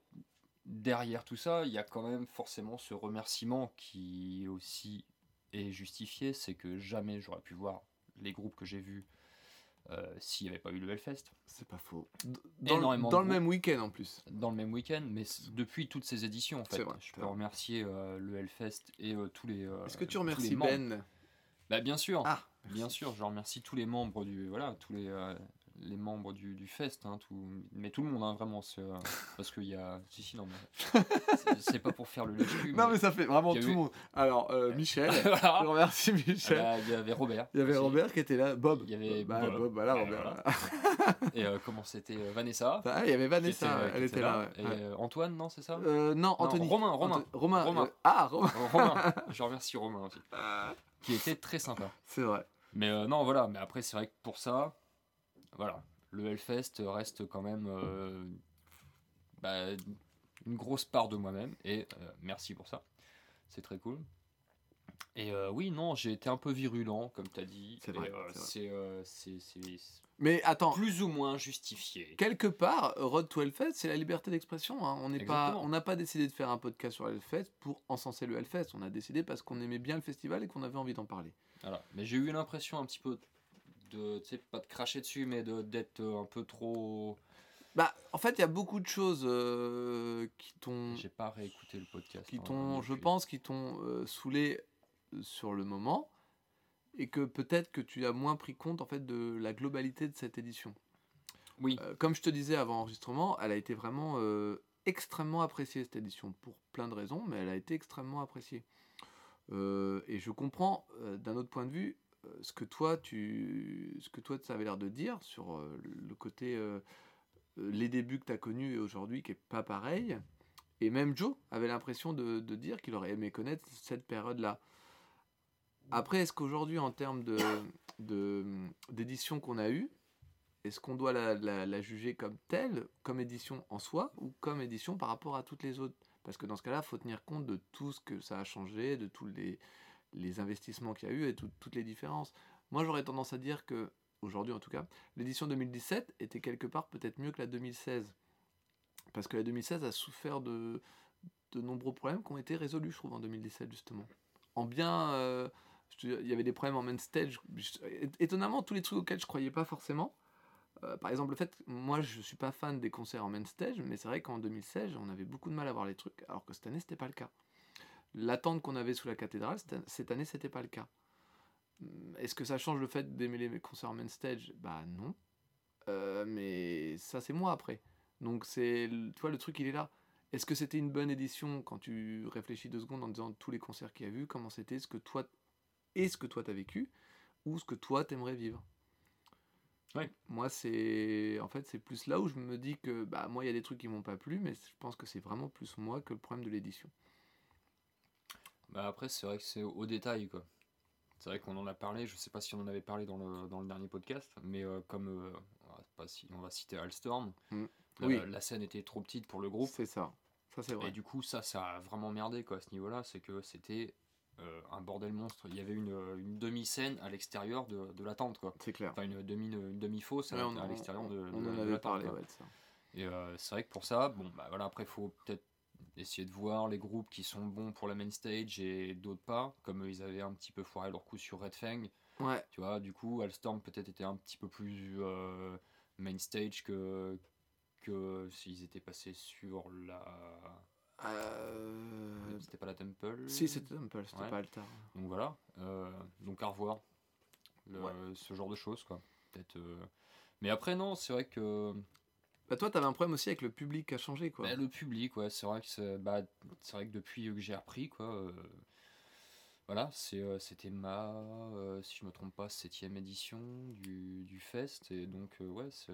Speaker 1: derrière tout ça, il y a quand même forcément ce remerciement qui aussi est justifié, c'est que jamais j'aurais pu voir les groupes que j'ai vus euh, s'il n'y avait pas eu le Hellfest.
Speaker 2: C'est pas faux. Dans,
Speaker 1: Énormément
Speaker 2: dans le même week-end en plus.
Speaker 1: dans le même week-end, mais depuis toutes ces éditions en
Speaker 2: C'est
Speaker 1: fait.
Speaker 2: vrai,
Speaker 1: je peux
Speaker 2: vrai.
Speaker 1: remercier euh, le Hellfest et euh, tous les. euh,
Speaker 2: Est-ce que tu remercies. Ben?
Speaker 1: Bah bien sûr,
Speaker 2: Ah,
Speaker 1: bien sûr, je remercie tous les membres du voilà tous les euh, les membres du, du fest, hein, tout, mais tout le monde hein, vraiment, euh, parce qu'il y a si si non mais c'est- pas pour faire le.
Speaker 2: Non, mais ça fait vraiment tout
Speaker 1: eu-
Speaker 2: le monde. Alors, euh, Michel, je remercie Michel.
Speaker 1: il y avait Robert.
Speaker 2: Il y avait
Speaker 1: aussi.
Speaker 2: Robert qui était là. Bob.
Speaker 1: Il y avait
Speaker 2: bah,
Speaker 1: Bob.
Speaker 2: Bob. voilà, Robert.
Speaker 1: Et euh, comment c'était euh, Vanessa.
Speaker 2: Ah, il y avait Vanessa,
Speaker 1: était,
Speaker 2: elle était là.
Speaker 1: Et
Speaker 2: ouais.
Speaker 1: Antoine, non, c'est ça
Speaker 2: non, Anthony.
Speaker 1: Romain, Romain.
Speaker 2: Anto- Romain.
Speaker 1: Romain.
Speaker 2: ah, Romain.
Speaker 1: Romain, je remercie Romain aussi, qui était très sympa.
Speaker 2: C'est vrai.
Speaker 1: Mais non, voilà, mais après, c'est vrai que pour ça, voilà, le Hellfest reste quand même euh, bah, une grosse part de moi-même, et euh, merci pour ça, c'est très cool. Et euh, oui, non, j'ai été un peu virulent, comme tu as dit,
Speaker 2: C'est vrai, c'est Mais attends,
Speaker 1: plus ou moins justifié.
Speaker 2: quelque part, Road to Hellfest, c'est la liberté d'expression. hein. On n'est pas, on n'a pas décidé de faire un podcast sur Hellfest pour encenser le Hellfest. On a décidé parce qu'on aimait bien le festival et qu'on avait envie d'en parler.
Speaker 1: Voilà. Mais j'ai eu l'impression un petit peu de, tu sais, pas de cracher dessus, mais de- d'être euh, un peu trop...
Speaker 2: Bah, en fait, il y a beaucoup de choses euh, qui t'ont,
Speaker 1: J'ai pas réécouté le podcast.
Speaker 2: qui
Speaker 1: hein,
Speaker 2: t'ont, je pense, qui t'ont euh, saoulé euh, sur le moment et que peut-être que tu as moins pris compte en fait de la globalité de cette édition.
Speaker 1: Oui.
Speaker 2: Euh, comme je te disais avant enregistrement, elle a été vraiment extrêmement appréciée cette édition pour plein de raisons, mais elle a été extrêmement appréciée. Et je comprends d'un autre point de vue ce que toi tu, ce que toi tu avais l'air de dire sur euh, le côté euh, euh, les débuts que tu as connus et aujourd'hui qui est pas pareil. Et même Joe avait l'impression de, de dire qu'il aurait aimé connaître cette période-là. Après, est-ce qu'aujourd'hui, en termes de, de- d'édition qu'on a eue, est-ce qu'on doit la, la- la juger comme telle, comme édition en soi, ou comme édition par rapport à toutes les autres? Parce que dans ce cas-là, il faut tenir compte de tout ce que ça a changé, de tous les, les investissements qu'il y a eu et tout- toutes les différences. Moi, j'aurais tendance à dire que, aujourd'hui en tout cas, l'édition 2017 était quelque part peut-être mieux que la 2016. Parce que la 2016 a souffert de, de nombreux problèmes qui ont été résolus, je trouve, en 2017, justement. En bien. euh, il y avait des problèmes en main stage. Étonnamment, tous les trucs auxquels je croyais pas forcément. Euh, par exemple, le fait, moi je suis pas fan des concerts en main stage, mais c'est vrai qu'en 2016, on avait beaucoup de mal à voir les trucs, alors que cette année, c'était pas le cas. L'attente qu'on avait sous la cathédrale, cette- année, c'était pas le cas. Est-ce que ça change le fait d'aimer les concerts en main stage? Bah non. Euh, mais ça, c'est moi après. Donc, c'est, tu vois, le truc, il est là. Est-ce que c'était une bonne édition quand tu réfléchis deux secondes en disant tous les concerts qu'il y a eu, comment c'était, ce que toi, et ce que toi t'as vécu, ou ce que toi t'aimerais vivre?
Speaker 1: Ouais.
Speaker 2: Moi, c'est. En fait, c'est plus là où je me dis que, bah, moi, il y a des trucs qui m'ont pas plu, mais je pense que c'est vraiment plus moi que le problème de l'édition.
Speaker 1: Bah après, c'est vrai que c'est au détail, quoi. C'est vrai qu'on en a parlé, je sais pas si on en avait parlé dans le, dans le dernier podcast, mais euh, comme euh, on, va pas si, on va citer Alstorm,
Speaker 2: Mm.
Speaker 1: la,
Speaker 2: Oui.
Speaker 1: la scène était trop petite pour le groupe,
Speaker 2: C'est ça. Ça, c'est vrai.
Speaker 1: et du coup, ça, ça a vraiment merdé, quoi, à ce niveau-là, c'est que c'était euh, un bordel monstre. Il y avait une, une demi-scène à l'extérieur de, de la tente, quoi.
Speaker 2: C'est clair.
Speaker 1: Enfin, une demi, une demi-fosse à, la- l'extérieur de, de
Speaker 2: on
Speaker 1: la-
Speaker 2: en
Speaker 1: de
Speaker 2: avait
Speaker 1: la tente,
Speaker 2: parlé, ouais, de ça.
Speaker 1: Et euh, c'est vrai que pour ça, bon, bah voilà, après, il faut peut-être essayer de voir les groupes qui sont bons pour la main stage et d'autres pas, comme ils avaient un petit peu foiré leur coup sur Red Fang.
Speaker 2: Ouais.
Speaker 1: Tu vois, du coup, Alstorm peut-être était un petit peu plus euh, main stage que, que s'ils étaient passés sur la.
Speaker 2: Euh...
Speaker 1: C'était pas la Temple
Speaker 2: Si, c'était Temple, c'était
Speaker 1: Ouais.
Speaker 2: pas Altar.
Speaker 1: Donc voilà, euh, donc à revoir le-
Speaker 2: Ouais.
Speaker 1: ce genre de choses, quoi. Peut-être. euh, Mais après, non, c'est vrai que.
Speaker 2: Bah, toi, t'avais un problème aussi avec le public qui a changé, quoi.
Speaker 1: Bah, le public, ouais, c'est vrai que c'est bah, c'est vrai que depuis que j'ai appris, quoi, euh, voilà, euh, c'était ma, euh, si je me trompe pas, septième édition du, du fest, et donc euh, ouais, c'est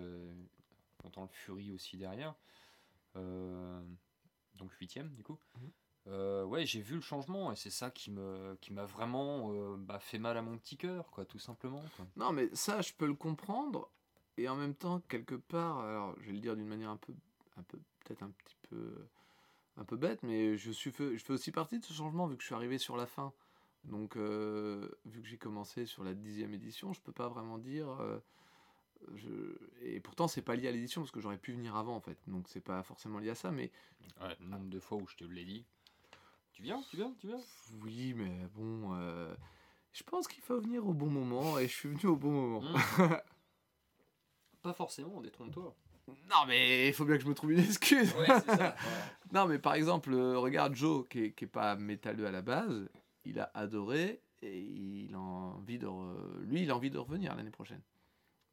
Speaker 1: on entend le Fury aussi derrière, donc huitième du coup.
Speaker 2: Mhm.
Speaker 1: Ouais, j'ai vu le changement et c'est ça qui me qui m'a vraiment bah, fait mal à mon petit cœur, quoi, tout simplement. quoi.
Speaker 2: Non, mais ça, je peux le comprendre. Et en même temps, quelque part, alors je vais le dire d'une manière un peu, un peu peut-être un petit peu, un peu bête, mais je, suis je fais aussi partie de ce changement vu que je suis arrivé sur la fin. Donc, euh, vu que j'ai commencé sur la dixième édition, je peux pas vraiment dire. euh, je... Et pourtant, c'est pas lié à l'édition parce que j'aurais pu venir avant en fait. Donc, c'est pas forcément lié à ça, mais
Speaker 1: Ouais, le nombre de fois où je te l'ai dit. Tu viens, tu viens, tu viens?
Speaker 2: oui, mais bon, euh, je pense qu'il faut venir au bon moment et je suis venu au bon moment.
Speaker 1: Mmh. Pas forcément, détrompe-toi.
Speaker 2: Non, mais il faut bien que je me trouve une excuse.
Speaker 1: Ouais.
Speaker 2: Non, mais par exemple, euh, regarde Joe, qui est, qui est pas métalleux à la base, il a adoré et il a envie de. re- Lui, il a envie de revenir l'année prochaine.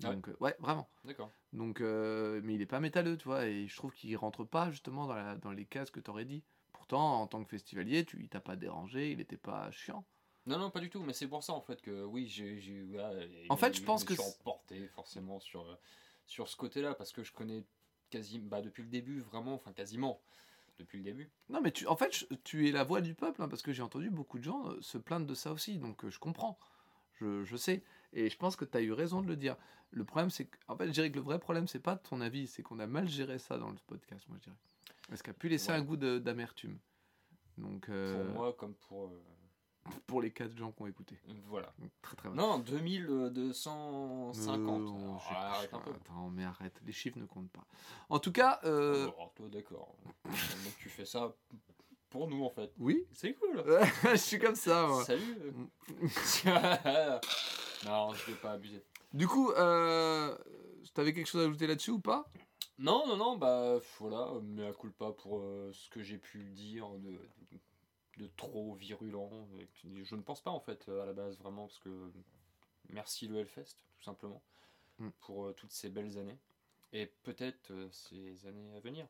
Speaker 1: Ouais
Speaker 2: Donc, euh, ouais, vraiment.
Speaker 1: D'accord.
Speaker 2: Donc, euh, mais il est pas métalleux, tu vois, et je trouve qu'il rentre pas justement dans, la- dans les cases que t'aurais dit. Pourtant, en tant que festivalier, tu, il t'a pas dérangé, il était pas chiant.
Speaker 1: Non, non, pas du tout, mais c'est pour ça en fait que oui, j'ai. et-
Speaker 2: En fait, je pense que
Speaker 1: suis
Speaker 2: c'est-
Speaker 1: emporté forcément sur, euh, sur ce côté-là parce que je connais quasi. Bah, depuis le début, vraiment, enfin quasiment. Depuis le début.
Speaker 2: Non, mais tu, en fait, je- tu es la voix du peuple, hein, parce que j'ai entendu beaucoup de gens euh, se plaindre de ça aussi, donc euh, je comprends. Je, je sais. Et je pense que tu as eu raison de le dire. Le problème, c'est que. En fait, je dirais que le vrai problème, c'est pas ton avis, c'est qu'on a mal géré ça dans le podcast, moi, je dirais. Parce qu'il a pu laisser
Speaker 1: Ouais.
Speaker 2: un goût d'amertume. Donc, euh,
Speaker 1: Pour moi, comme pour. euh,
Speaker 2: pour les quatre gens qui ont écouté.
Speaker 1: voilà.
Speaker 2: Donc, Très, très bien.
Speaker 1: Non, 2250.
Speaker 2: Euh,
Speaker 1: Oh,
Speaker 2: j'ai-
Speaker 1: arrête un peu.
Speaker 2: Attends, mais arrête, les chiffres ne comptent pas. En tout cas, euh,
Speaker 1: Oh, toi, d'accord. Donc tu fais ça pour nous en fait.
Speaker 2: oui,
Speaker 1: C'est cool.
Speaker 2: je suis comme ça, moi.
Speaker 1: Salut. non, je vais pas abuser.
Speaker 2: Du coup, euh, t'avais quelque chose à ajouter là-dessus ou pas?
Speaker 1: Non, non, non, bah voilà, mais à culpa pour euh, ce que j'ai pu dire de, de trop virulent. Et Je ne pense pas en fait à la base vraiment parce que merci le Hellfest tout simplement
Speaker 2: Mm.
Speaker 1: pour euh, toutes ces belles années et peut-être euh, ces années à venir.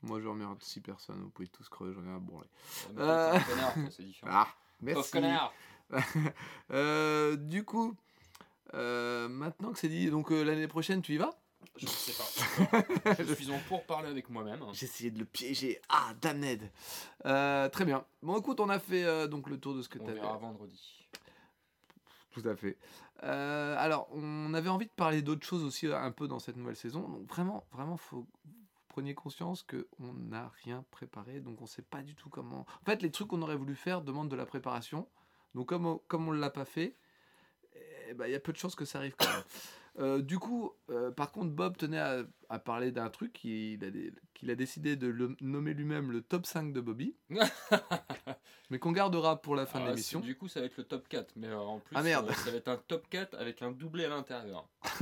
Speaker 2: Moi, je remercie personne, vous pouvez tous crever, j'en ai un bon.
Speaker 1: Euh, mais
Speaker 2: Euh.
Speaker 1: c'est différent.
Speaker 2: Ah, merci. Euh, du coup, euh, maintenant que c'est dit, donc euh, l'année prochaine, tu y vas?
Speaker 1: Je ne sais pas. Je suis en pour parler avec moi-même.
Speaker 2: J'ai essayé de le piéger. Ah, damned euh, Très bien. Bon, écoute, on a fait euh, donc le tour de ce que
Speaker 1: On
Speaker 2: tu
Speaker 1: verra vendredi.
Speaker 2: Tout à fait. Euh, alors, on avait envie de parler d'autres choses aussi euh, un peu dans cette nouvelle saison. Donc vraiment, vraiment, faut preniez conscience que on n'a rien préparé, donc on sait pas du tout comment. En fait, les trucs qu'on aurait voulu faire demandent de la préparation. Donc comme on, comme on l'a pas fait, eh ben, il y a peu de chances que ça arrive quand même. Euh, du coup, euh, par contre, Bob tenait à, à parler d'un truc qu'il a, dé- qu'il a décidé de le nommer lui-même le top 5 de Bobby, mais qu'on gardera pour la fin de
Speaker 1: Ah,
Speaker 2: l'émission.
Speaker 1: Du coup, ça va être le top 4. Mais euh, en plus,
Speaker 2: Ah, merde.
Speaker 1: euh, ça va être un top 4 avec un doublé à l'intérieur.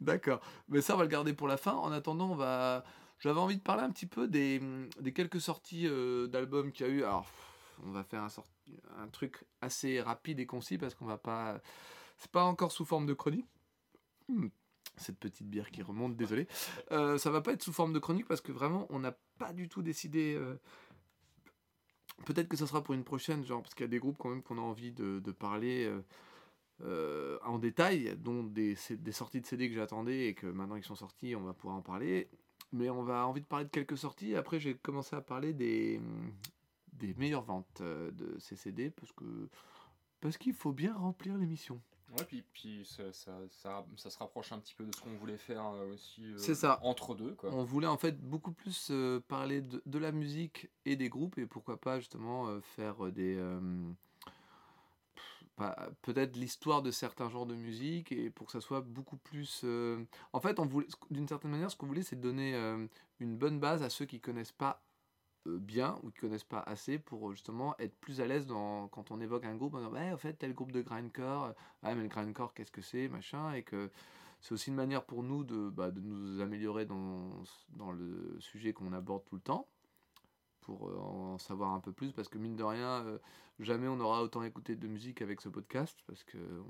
Speaker 2: D'accord. Mais ça, on va le garder pour la fin. En attendant, on va. J'avais envie de parler un petit peu des, des quelques sorties d'albums qu'il y a eu. Alors, on va faire un truc assez rapide et concis parce qu'on va pas. C'est pas encore sous forme de chronique. Hmm. Cette petite bière qui remonte, désolé. Euh, ça va pas être sous forme de chronique parce que vraiment, on n'a pas du tout décidé. euh, Peut-être que ça sera pour une prochaine, genre, parce qu'il y a des groupes quand même qu'on a envie de, parler. euh, euh, en détail, dont des, sorties de CD que j'attendais et que maintenant ils sont sortis, on va pouvoir en parler. Mais on va envie de parler de quelques sorties. Après, j'ai commencé à parler des, des meilleures ventes de ces CD parce que parce qu'il faut bien remplir l'émission.
Speaker 1: Ouais, puis, puis ça, ça, ça, ça se rapproche un petit peu de ce qu'on voulait faire euh, aussi euh,
Speaker 2: C'est ça.
Speaker 1: entre deux. Quoi.
Speaker 2: On voulait en fait beaucoup plus euh, parler de, de la musique et des groupes et pourquoi pas justement euh, faire des peut-être l'histoire de certains genres de musique et pour que ça soit beaucoup plus en fait on voulait d'une certaine manière ce qu'on voulait c'est donner une bonne base à ceux qui connaissent pas bien ou qui connaissent pas assez pour euh, justement être plus à l'aise dans quand on évoque un groupe en disant ouais en fait tel groupe de grindcore euh, ouais mais le grindcore qu'est-ce que c'est machin? et que c'est aussi une manière pour nous de, bah, de nous améliorer dans, dans le sujet qu'on aborde tout le temps, pour euh, en savoir un peu plus, parce que mine de rien, euh, jamais on aura autant écouté de musique avec ce podcast, parce qu'on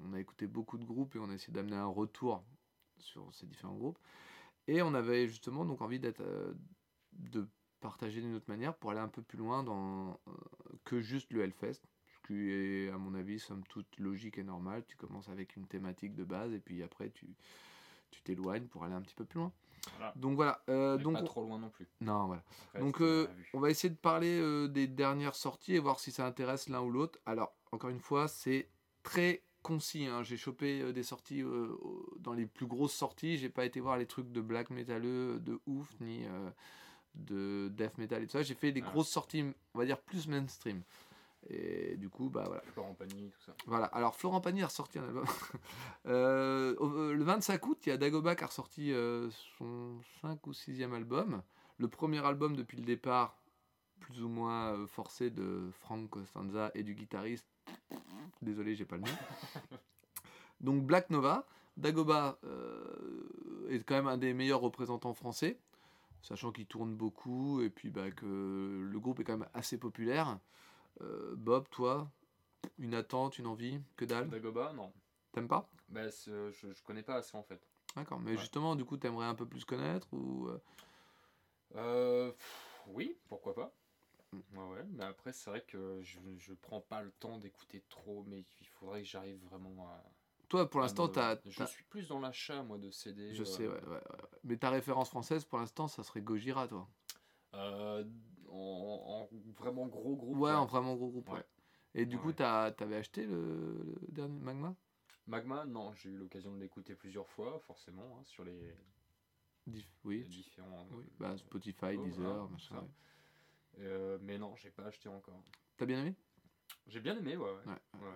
Speaker 2: on a écouté beaucoup de groupes et on a essayé d'amener un retour sur ces différents groupes. Et on avait justement donc envie d'être, euh, partager d'une autre manière pour aller un peu plus loin dans, euh, que juste le Hellfest. Ce qui est, à mon avis, somme toute logique et normal. Tu commences avec une thématique de base et puis après, tu tu t'éloignes pour aller un petit peu plus loin.
Speaker 1: Voilà.
Speaker 2: Donc voilà. euh, donc
Speaker 1: pas
Speaker 2: on-
Speaker 1: trop loin non plus.
Speaker 2: non, voilà.
Speaker 1: Après,
Speaker 2: Donc euh,
Speaker 1: on
Speaker 2: va essayer de parler euh, des dernières sorties et voir si ça intéresse l'un ou l'autre. Alors, encore une fois, c'est très concis. hein. J'ai chopé des sorties dans les plus grosses sorties. J'ai pas été voir les trucs de black métalleux de ouf, ni de death metal et tout ça. J'ai fait des
Speaker 1: Ah.
Speaker 2: grosses sorties, on va dire, plus mainstream. Et du coup, bah voilà.
Speaker 1: Florent Pagny, tout ça.
Speaker 2: Voilà, alors Florent Pagny a ressorti un album. Euh, euh, le 25 août, il y a Dagoba qui a ressorti euh, son 5 ou 6e album. Le premier album depuis le départ, plus ou moins euh, forcé de Frank Costanza et du guitariste. Désolé, j'ai pas le nom. Donc Black Nova. Dagoba est quand même un des meilleurs représentants français, sachant qu'il tourne beaucoup et puis bah, que le groupe est quand même assez populaire. Euh, Bob, toi, une attente, une envie, que dalle?
Speaker 1: Dagoba, non.
Speaker 2: T'aimes pas?
Speaker 1: Bah, c'est- je, je connais pas assez en fait.
Speaker 2: D'accord, mais
Speaker 1: Ouais.
Speaker 2: justement, du coup, t'aimerais un peu plus connaître ou euh,
Speaker 1: Euh, pff, oui, pourquoi pas.
Speaker 2: Mm.
Speaker 1: Ouais, ouais, mais après, c'est vrai que je, je prends pas le temps d'écouter trop, mais il faudrait que j'arrive vraiment à.
Speaker 2: Toi, pour
Speaker 1: à
Speaker 2: l'instant,
Speaker 1: me-
Speaker 2: t'as,
Speaker 1: Je suis plus dans l'achat, moi, de CD.
Speaker 2: je
Speaker 1: euh,
Speaker 2: sais, ouais, ouais, mais ta référence française, pour l'instant, ça serait Gojira, toi.
Speaker 1: euh, en, en vraiment gros groupe.
Speaker 2: Ouais, en vraiment gros groupe. Et du coup, t'avais acheté le, le dernier Magma?
Speaker 1: Magma, non, j'ai eu l'occasion de l'écouter plusieurs fois, forcément, hein, sur les,
Speaker 2: Dif-
Speaker 1: les
Speaker 2: Oui,
Speaker 1: différents.
Speaker 2: oui.
Speaker 1: euh,
Speaker 2: Bah, Spotify,
Speaker 1: oh,
Speaker 2: Deezer, machin.
Speaker 1: euh, mais non, j'ai pas acheté encore.
Speaker 2: T'as bien aimé?
Speaker 1: J'ai bien aimé, ouais. ouais.
Speaker 2: Ouais.
Speaker 1: Ouais.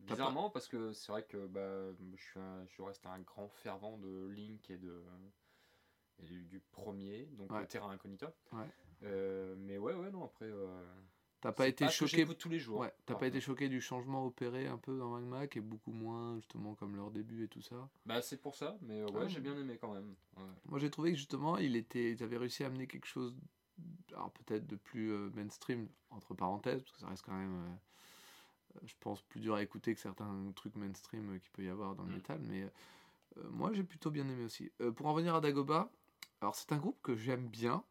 Speaker 1: Bizarrement, parce que c'est vrai que bah, je, suis un- je reste un grand fervent de Link et, de, et du, du premier, donc
Speaker 2: Ouais.
Speaker 1: le Terra Incognita.
Speaker 2: Ouais.
Speaker 1: Euh, mais ouais, ouais, non, après. euh,
Speaker 2: T'as pas été choqué
Speaker 1: tous les jours.
Speaker 2: Ouais, t'as pas été choqué du changement opéré un peu dans Magma, qui est beaucoup moins, justement, comme leur début et tout ça?
Speaker 1: Bah, c'est pour ça, mais euh, ouais,
Speaker 2: Ah,
Speaker 1: j'ai bien aimé quand même.
Speaker 2: Moi, j'ai trouvé que justement, il était, ils avaient réussi à amener quelque chose, alors peut-être de plus euh, mainstream, entre parenthèses, parce que ça reste quand même, euh, je pense, plus dur à écouter que certains trucs mainstream euh, qu'il peut y avoir dans le
Speaker 1: Mm.
Speaker 2: métal. Mais euh, moi, j'ai plutôt bien aimé aussi. Euh, pour en revenir à Dagoba, alors c'est un groupe que j'aime bien.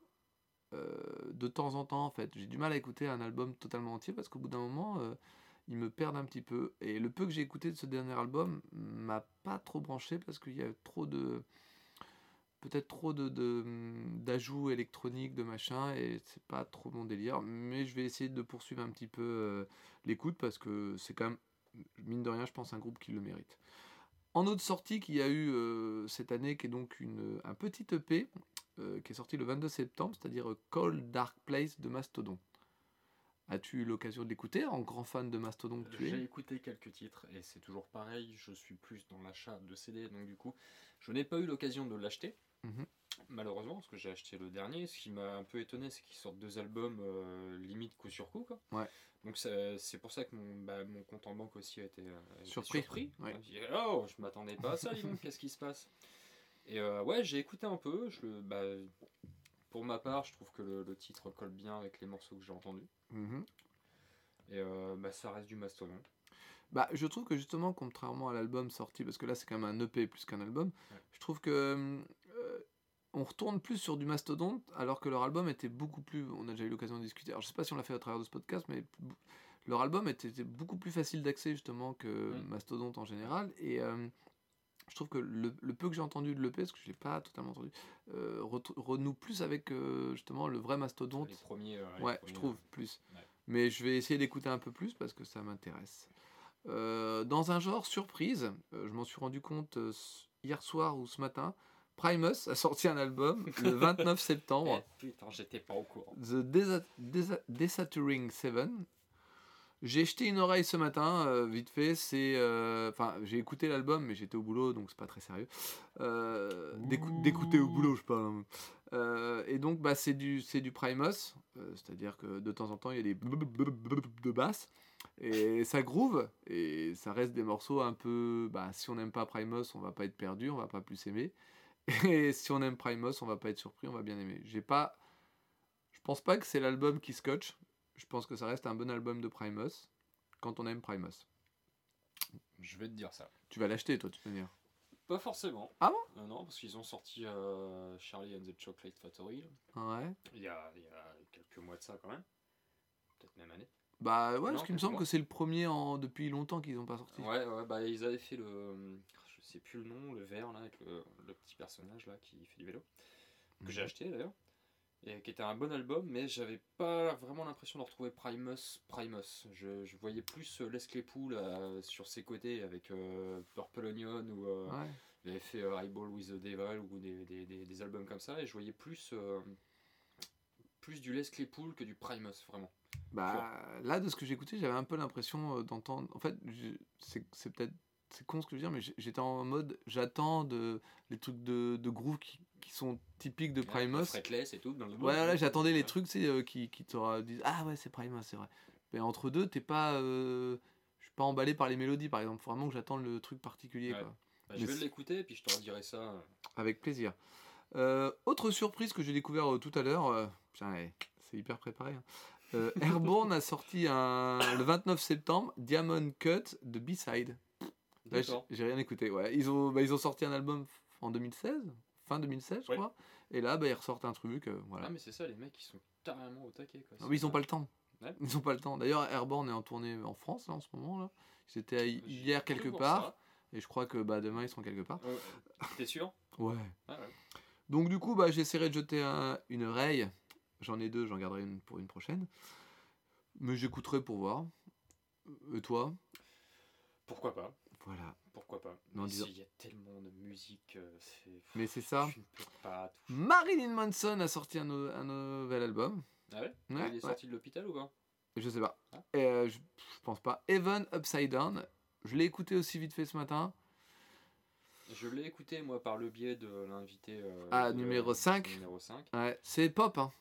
Speaker 2: euh, de temps en temps, en fait, j'ai du mal à écouter un album totalement entier parce qu'au bout d'un moment, euh, ils me perdent un petit peu. Et le peu que j'ai écouté de ce dernier album m'a pas trop branché parce qu'il y a trop de peut-être trop de de- d'ajouts électroniques de machin et c'est pas trop mon délire mais je vais essayer de poursuivre un petit peu euh, l'écoute parce que c'est quand même mine de rien je pense un groupe qui le mérite. En autre sortie qu'il y a eu euh, cette année qui est donc une, un petit EP euh, qui est sorti le 22 septembre c'est à dire Cold Dark Place de Mastodon. As-tu eu l'occasion de l'écouter en grand fan de Mastodon que tu
Speaker 1: J'ai
Speaker 2: es
Speaker 1: écouté quelques titres et c'est toujours pareil, je suis plus dans l'achat de CD, donc du coup, je n'ai pas eu l'occasion de l'acheter,
Speaker 2: Mhm.
Speaker 1: malheureusement, parce que j'ai acheté le dernier. Ce qui m'a un peu étonné, c'est qu'ils sortent deux albums euh, limite coup sur coup. Quoi.
Speaker 2: Ouais.
Speaker 1: Donc c'est pour ça que mon, bah, mon compte en banque aussi a été, euh, a été
Speaker 2: Surpris. Ouais.
Speaker 1: Dit, oh, je m'attendais pas à ça, qu'est-ce qui se passe? Et euh, ouais, j'ai écouté un peu. Je, bah, pour ma part, je trouve que le, le titre colle bien avec les morceaux que j'ai entendus.
Speaker 2: Mhm.
Speaker 1: Et euh, bah, ça reste du mastodon.
Speaker 2: Bah, je trouve que justement, contrairement à l'album sorti, parce que là c'est quand même un EP plus qu'un album,
Speaker 1: Ouais.
Speaker 2: je trouve que euh, on retourne plus sur du mastodonte, alors que leur album était beaucoup plus. On a déjà eu l'occasion de discuter. Alors je sais pas si on l'a fait à travers de ce podcast, mais leur album était, était beaucoup plus facile d'accès justement que
Speaker 1: Mm.
Speaker 2: mastodonte en général. Et euh, je trouve que le, le peu que j'ai entendu de l'EP, parce que je l'ai pas totalement entendu, euh, renoue plus avec euh, justement le vrai mastodonte.
Speaker 1: Les premiers. les
Speaker 2: Ouais,
Speaker 1: premiers,
Speaker 2: je trouve plus.
Speaker 1: Ouais.
Speaker 2: Mais je vais essayer d'écouter un peu plus parce que ça m'intéresse. Dans un genre surprise, je m'en suis rendu compte hier soir ou ce matin, Primus a sorti un album le 29 septembre,
Speaker 1: Eh, putain, j'étais pas au courant.
Speaker 2: The Desa- Desa- Desaturing Seven. J'ai jeté une oreille ce matin, euh, vite fait. C'est, euh, enfin, j'ai écouté l'album, mais j'étais au boulot, donc c'est pas très sérieux. Euh, d'écou- D'écouter au boulot, je parle. hein. Et donc, bah, c'est du, c'est du Primus, c'est-à-dire que de temps en temps, il y a des de basse et ça groove et ça reste des morceaux un peu. Bah, si on n'aime pas Primus, on va pas être perdu, on va pas plus aimer. Et si on aime Primus, on va pas être surpris, on va bien aimer. J'ai pas, je pense pas que c'est l'album qui scotche. Je pense que ça reste un bon album de Primus quand on aime Primus.
Speaker 1: Je vais te dire ça.
Speaker 2: Tu vas l'acheter, toi, de toute manière.
Speaker 1: Pas forcément.
Speaker 2: Ah bon?
Speaker 1: Euh, Non, parce qu'ils ont sorti euh, Charlie and the Chocolate Factory
Speaker 2: Ouais.
Speaker 1: il y, a, il y a quelques mois de ça quand même. Peut-être même année.
Speaker 2: Bah ouais,
Speaker 1: Non,
Speaker 2: parce qu'il me semble que c'est le premier en depuis longtemps qu'ils ont pas sorti.
Speaker 1: Ouais, ouais, bah ils avaient fait le. Sais plus le nom, le vert là, avec le, le petit personnage là qui fait du vélo. Que j'ai
Speaker 2: Mhm.
Speaker 1: acheté d'ailleurs. Et qui était un bon album, mais j'avais pas vraiment l'impression de retrouver Primus. Primus. Je, je voyais plus euh, Les Claypool euh, sur ses côtés avec euh, Purple Onion ou. euh,
Speaker 2: Ouais.
Speaker 1: Il avait fait euh, Highball with the Devil ou des, des, des, des albums comme ça, et je voyais plus, plus du Les Claypool que du Primus, vraiment.
Speaker 2: Bah là, de ce que j'ai écouté, j'avais un peu l'impression d'entendre. En fait, c'est c'est peut-être c'est con ce que je veux dire, mais j'étais en mode j'attends de les trucs de, de groove qui, qui sont typiques de Primus.
Speaker 1: Fretless et tout. Dans le
Speaker 2: Ouais, là j'attendais les trucs euh, qui, qui te disent Ah ouais, c'est Primus, c'est vrai. Mais entre deux, t'es pas. euh, je suis pas emballé par les mélodies par exemple. Faut vraiment que j'attende le truc particulier.
Speaker 1: Ouais.
Speaker 2: Quoi.
Speaker 1: Bah, je vais l'écouter, puis je te redirai ça.
Speaker 2: Avec plaisir. Euh, autre surprise que j'ai découvert euh, tout à l'heure, c'est hyper préparé. hein. Airborne a sorti un, le 29 septembre Diamond Cut de B-Side. J'ai rien écouté. Ouais. Ils, ont, bah, ils ont sorti un album en 2016, fin 2016, je
Speaker 1: Ouais.
Speaker 2: crois. Et là, bah, ils ressortent un truc. euh, voilà.
Speaker 1: Ah, mais c'est ça, les mecs, ils sont carrément au taquet. Quoi.
Speaker 2: Non, mais ils n'ont pas le temps.
Speaker 1: Ouais.
Speaker 2: Ils ont pas le temps. D'ailleurs, Airborne est en tournée en France là, en ce moment. Là. Ils étaient à-
Speaker 1: J'ai
Speaker 2: hier quelque part. Et je crois que bah, demain, ils seront quelque part.
Speaker 1: Euh, T'es sûr?
Speaker 2: Ouais.
Speaker 1: Ah ouais.
Speaker 2: Donc du coup, bah, j'essaierai de jeter un- une oreille. J'en ai deux, j'en garderai une pour une prochaine. Mais j'écouterai pour voir. Et toi?
Speaker 1: Pourquoi pas
Speaker 2: Voilà.
Speaker 1: Pourquoi pas s'il y a tellement de musique, euh.
Speaker 2: Mais c'est ça.
Speaker 1: Je ne peux pas toucher.
Speaker 2: Marilyn Manson a sorti un, no- un nouvel album.
Speaker 1: Ah ouais,
Speaker 2: Ouais,
Speaker 1: Il est
Speaker 2: ouais.
Speaker 1: sorti de l'hôpital ou pas
Speaker 2: Je sais pas.
Speaker 1: Ah.
Speaker 2: Euh, je, je pense pas. Evan Upside Down. Je l'ai écouté aussi vite fait ce matin.
Speaker 1: Je l'ai écouté moi par le biais de l'invité. euh,
Speaker 2: Ah, numéro 5.
Speaker 1: Numéro 5.
Speaker 2: Ouais, c'est pop. Hein.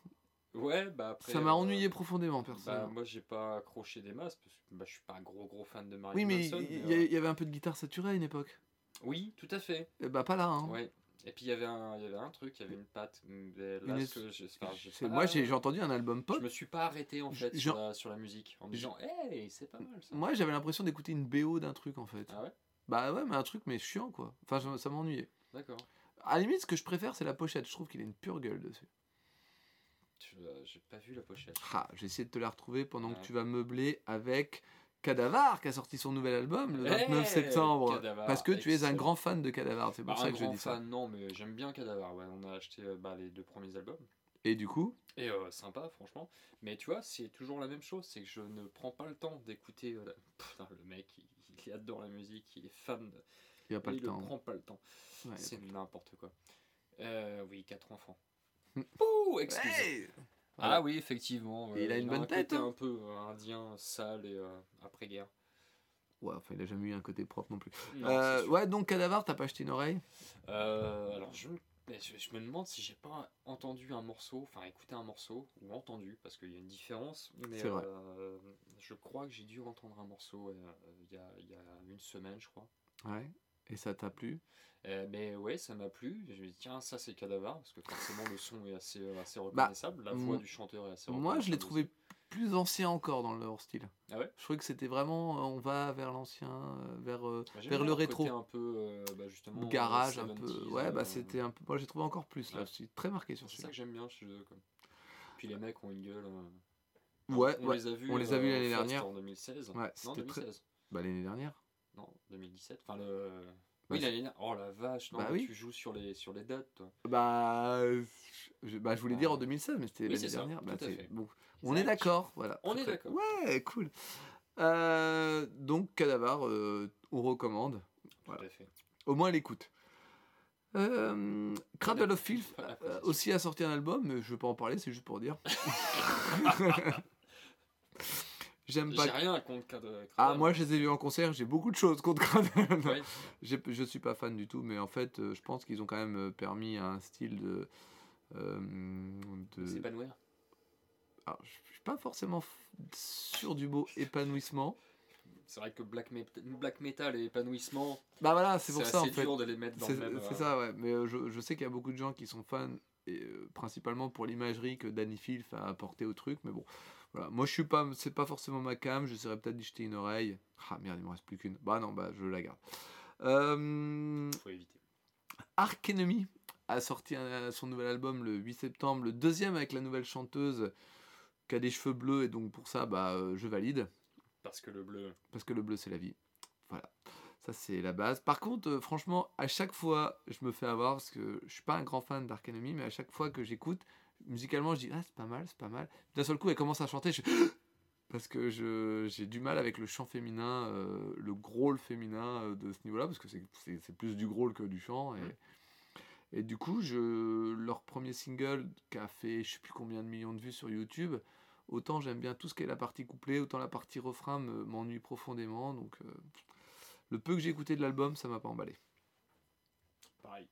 Speaker 1: Ouais, bah après.
Speaker 2: Ça m'a
Speaker 1: euh,
Speaker 2: ennuyé profondément,
Speaker 1: Bah,
Speaker 2: personnellement.
Speaker 1: moi j'ai pas accroché des masses parce que bah, je suis pas un gros gros fan de Marilyn
Speaker 2: oui,
Speaker 1: Manson.
Speaker 2: il
Speaker 1: mais,
Speaker 2: y,
Speaker 1: euh,
Speaker 2: il y avait un peu de guitare saturée à une époque.
Speaker 1: Oui, tout à fait.
Speaker 2: Et bah pas là. Hein.
Speaker 1: Ouais. Et puis il y avait un, il y avait un truc, il y avait une patte. Là,
Speaker 2: Une
Speaker 1: que enfin, pas-
Speaker 2: Moi, j'ai entendu un album pop.
Speaker 1: Je me suis pas arrêté en fait sur la, sur la musique en me disant, hey, c'est pas mal ça.
Speaker 2: Moi, j'avais l'impression d'écouter une BO d'un truc en fait.
Speaker 1: Ah ouais,
Speaker 2: Bah ouais, mais un truc, mais chiant quoi. Enfin, ça- ça m'ennuyait.
Speaker 1: d'accord.
Speaker 2: À la limite, ce que je préfère, c'est la pochette. Je trouve qu'il a une pure gueule dessus.
Speaker 1: J'ai pas vu la pochette.
Speaker 2: Ah, j'ai essayé de te la retrouver pendant que tu vas meubler avec Cadavar qui a sorti son nouvel album le
Speaker 1: Hey
Speaker 2: 29 septembre.
Speaker 1: Cadavar,
Speaker 2: parce que tu es un grand fan de Cadavar, c'est pour
Speaker 1: Bah,
Speaker 2: ça que je dis ça.
Speaker 1: non, mais j'aime bien Cadavar. Ouais, on a acheté euh, bah, les deux premiers albums.
Speaker 2: Et du coup,
Speaker 1: Et euh, sympa, franchement. Mais tu vois, c'est toujours la même chose, c'est que je ne prends pas le temps d'écouter. euh, la- le mec, il, il adore la musique, il est fan. De...
Speaker 2: il n'y a pas
Speaker 1: il
Speaker 2: le temps.
Speaker 1: ne prend pas le temps.
Speaker 2: Ouais.
Speaker 1: C'est n'importe quoi. Euh, oui, quatre enfants.
Speaker 2: Hmm.
Speaker 1: Ouh, excusez.
Speaker 2: Hey
Speaker 1: Ah oui, effectivement.
Speaker 2: Et il a une bonne
Speaker 1: un
Speaker 2: tête,
Speaker 1: côté
Speaker 2: hein.
Speaker 1: un peu euh, indien, sale et euh, après-guerre.
Speaker 2: Ouais, enfin, il a jamais eu un côté propre non plus.
Speaker 1: Non,
Speaker 2: Euh, ouais, donc Cadavar, t'as pas acheté une oreille?
Speaker 1: Euh, alors je, je, je me demande si j'ai pas entendu un morceau, enfin écouté un morceau, ou entendu, parce qu'il y a une différence. Mais
Speaker 2: C'est vrai.
Speaker 1: euh, je crois que j'ai dû entendre un morceau euh, il y, a, il y a une semaine, je crois.
Speaker 2: Ouais. Et ça t'a plu?
Speaker 1: Euh, mais ouais, ça m'a plu. Je me dis, tiens, ça c'est Cadavar, parce que forcément le son est assez, euh, assez reconnaissable, la voix du chanteur est assez
Speaker 2: Bah, Moi, je l'ai
Speaker 1: reconnaissable
Speaker 2: trouvé plus ancien encore dans leur style.
Speaker 1: Ah ouais?
Speaker 2: Je trouvais que c'était vraiment, euh, on va vers l'ancien, euh, vers, euh.
Speaker 1: Bah,
Speaker 2: vers le rétro.
Speaker 1: un peu, bah, justement,
Speaker 2: le garage un peu.
Speaker 1: 70s,
Speaker 2: Ouais, bah c'était un peu. Moi, j'ai trouvé encore plus là.
Speaker 1: Ouais.
Speaker 2: Je suis très marqué sur
Speaker 1: C'est ça
Speaker 2: celui-là.
Speaker 1: que j'aime bien chez eux. Quoi. Puis les mecs ont une gueule.
Speaker 2: Ouais,
Speaker 1: on
Speaker 2: ouais.
Speaker 1: les a vus,
Speaker 2: on les a vus l'année dernière.
Speaker 1: En 2016.
Speaker 2: Ouais,
Speaker 1: non,
Speaker 2: c'était très-
Speaker 1: 2016.
Speaker 2: Bah, l'année dernière.
Speaker 1: Non, 2017. Enfin, le.
Speaker 2: Bah,
Speaker 1: oui, l'année dernière. Oh la vache, non,
Speaker 2: Bah oui.
Speaker 1: tu joues sur les, sur les dates, toi.
Speaker 2: Bah, je, bah, je voulais dire en
Speaker 1: Ah.
Speaker 2: 2016, mais c'était
Speaker 1: Oui,
Speaker 2: l'année dernière. Bah,
Speaker 1: tout à
Speaker 2: c'est-
Speaker 1: fait.
Speaker 2: bon. On est d'accord, voilà.
Speaker 1: On est d'accord.
Speaker 2: Ouais, cool. Euh, donc, Cadavar, euh, on recommande. Voilà.
Speaker 1: Tout à fait.
Speaker 2: Au moins, l'écoute. Euh, Cradle of Filth euh, aussi a sorti un album, mais je vais pas en parler, c'est juste pour dire. J'aime
Speaker 1: J'ai
Speaker 2: pas.
Speaker 1: rien contre Cad-
Speaker 2: Ah,
Speaker 1: Cradle.
Speaker 2: moi je les ai vus en concert, j'ai beaucoup de choses contre Cradle. J'ai- Je suis pas fan du tout, mais en fait, euh, je pense qu'ils ont quand même euh, permis un style de. euh, de...
Speaker 1: C'est épanouir.
Speaker 2: Alors, je suis pas forcément sûr du mot épanouissement.
Speaker 1: C'est vrai que black, me- black metal et épanouissement,
Speaker 2: Bah voilà, c'est
Speaker 1: c'est
Speaker 2: pour ça en fait.
Speaker 1: dur de les mettre dans
Speaker 2: C'est
Speaker 1: le même.
Speaker 2: c'est
Speaker 1: euh,
Speaker 2: ça, ouais. Mais euh, je, je sais qu'il y a beaucoup de gens qui sont fans, et, principalement pour l'imagerie que Danny Filth a apporté au truc. Mais bon, voilà. Moi, je suis pas, c'est pas forcément ma cam. J'essaierai peut-être d'y jeter une oreille. Ah merde, il me reste plus qu'une. Bah non, bah je la garde. Euh,
Speaker 1: Faut éviter.
Speaker 2: Ark Enemy a sorti un- son nouvel album le 8 septembre, le deuxième avec la nouvelle chanteuse qui a des cheveux bleus et donc pour ça, bah euh, je valide
Speaker 1: Parce que le bleu.
Speaker 2: parce que le bleu c'est la vie. Voilà, ça c'est la base. Par contre, euh, franchement, à chaque fois, je me fais avoir parce que je suis pas un grand fan d'Ark Enemy, mais à chaque fois que j'écoute, musicalement, je dis ah c'est pas mal, c'est pas mal. D'un seul coup, elle commence à chanter, je parce que je- j'ai du mal avec le chant féminin, euh, le growl féminin euh, de ce niveau-là, parce que c'est- c'est c'est plus du growl que du chant. Et, et du coup, je, leur premier single qui a fait je sais plus combien de millions de vues sur YouTube, autant j'aime bien tout ce qui est la partie couplée, autant la partie refrain me- m'ennuie profondément. Donc euh, le peu que j'ai écouté de l'album, ça m'a pas emballé.
Speaker 1: Pareil.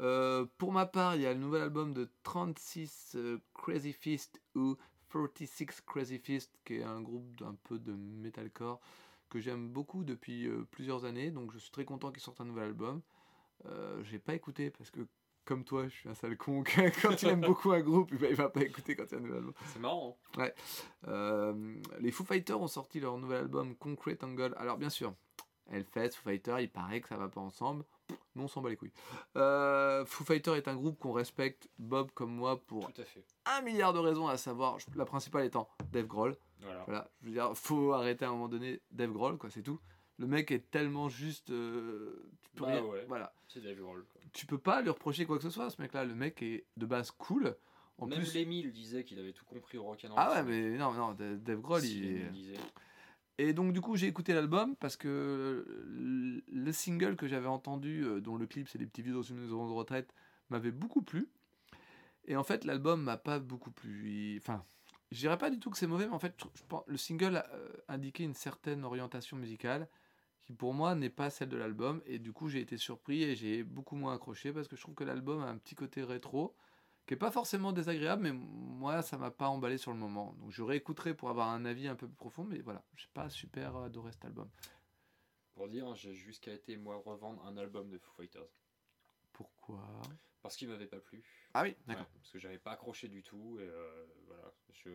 Speaker 2: Euh, pour ma part, il y a le nouvel album de 36 euh, Crazy Fist ou 36 Crazy Fist, qui est un groupe d'un peu de metalcore que j'aime beaucoup depuis euh, plusieurs années. Donc je suis très content qu'ils sortent un nouvel album. Euh, j'ai pas écouté parce que, comme toi, je suis un sale con. Quand il aime beaucoup un groupe, il va, il va pas écouter quand il y a un nouvel album.
Speaker 1: C'est marrant. hein.
Speaker 2: Euh, les Foo Fighters ont sorti leur nouvel album Concrete Angle. Alors bien sûr, Hellfest, Foo Fighters, il paraît que ça va pas ensemble. Mais on s'en bat les couilles. Euh, Foo Fighters est un groupe qu'on respecte, Bob comme moi, pour
Speaker 1: Tout à fait.
Speaker 2: un milliard de raisons, à savoir, la principale étant Dave Grohl.
Speaker 1: Voilà.
Speaker 2: Voilà, je veux dire, faut arrêter à un moment donné Dave Grohl, quoi, c'est tout. Le mec est tellement juste. euh, tu peux
Speaker 1: Bah
Speaker 2: rien-
Speaker 1: ouais.
Speaker 2: Voilà.
Speaker 1: C'est Dave Grohl. quoi.
Speaker 2: Tu peux pas lui reprocher quoi que ce soit, ce mec-là. Le mec est de base cool. En
Speaker 1: Même
Speaker 2: plus.
Speaker 1: Lemmy, il disait qu'il avait tout compris au rock'n'roll.
Speaker 2: Ah ouais, mais non, non, Dave Grohl,
Speaker 1: Si,
Speaker 2: il est. Et donc du coup j'ai écouté l'album parce que le le single que j'avais entendu, euh, dont le clip c'est des petits vieux dans une maison de retraite, m'avait beaucoup plu. Et en fait l'album m'a pas beaucoup plu. Enfin, je dirais pas du tout que c'est mauvais, mais en fait le single euh, indiquait une certaine orientation musicale qui pour moi n'est pas celle de l'album. Et du coup j'ai été surpris et j'ai beaucoup moins accroché parce que je trouve que l'album a un petit côté rétro qui est pas forcément désagréable, mais moi ça m'a pas emballé sur le moment. Donc je réécouterai pour avoir un avis un peu plus profond, mais voilà, j'ai pas super adoré cet album.
Speaker 1: Pour dire, j'ai jusqu'à été moi revendre un album de Foo Fighters.
Speaker 2: Pourquoi?
Speaker 1: Parce qu'il m'avait pas plu.
Speaker 2: Ah oui,
Speaker 1: Ouais,
Speaker 2: d'accord.
Speaker 1: parce que j'avais pas accroché du tout. Et euh, voilà. Je,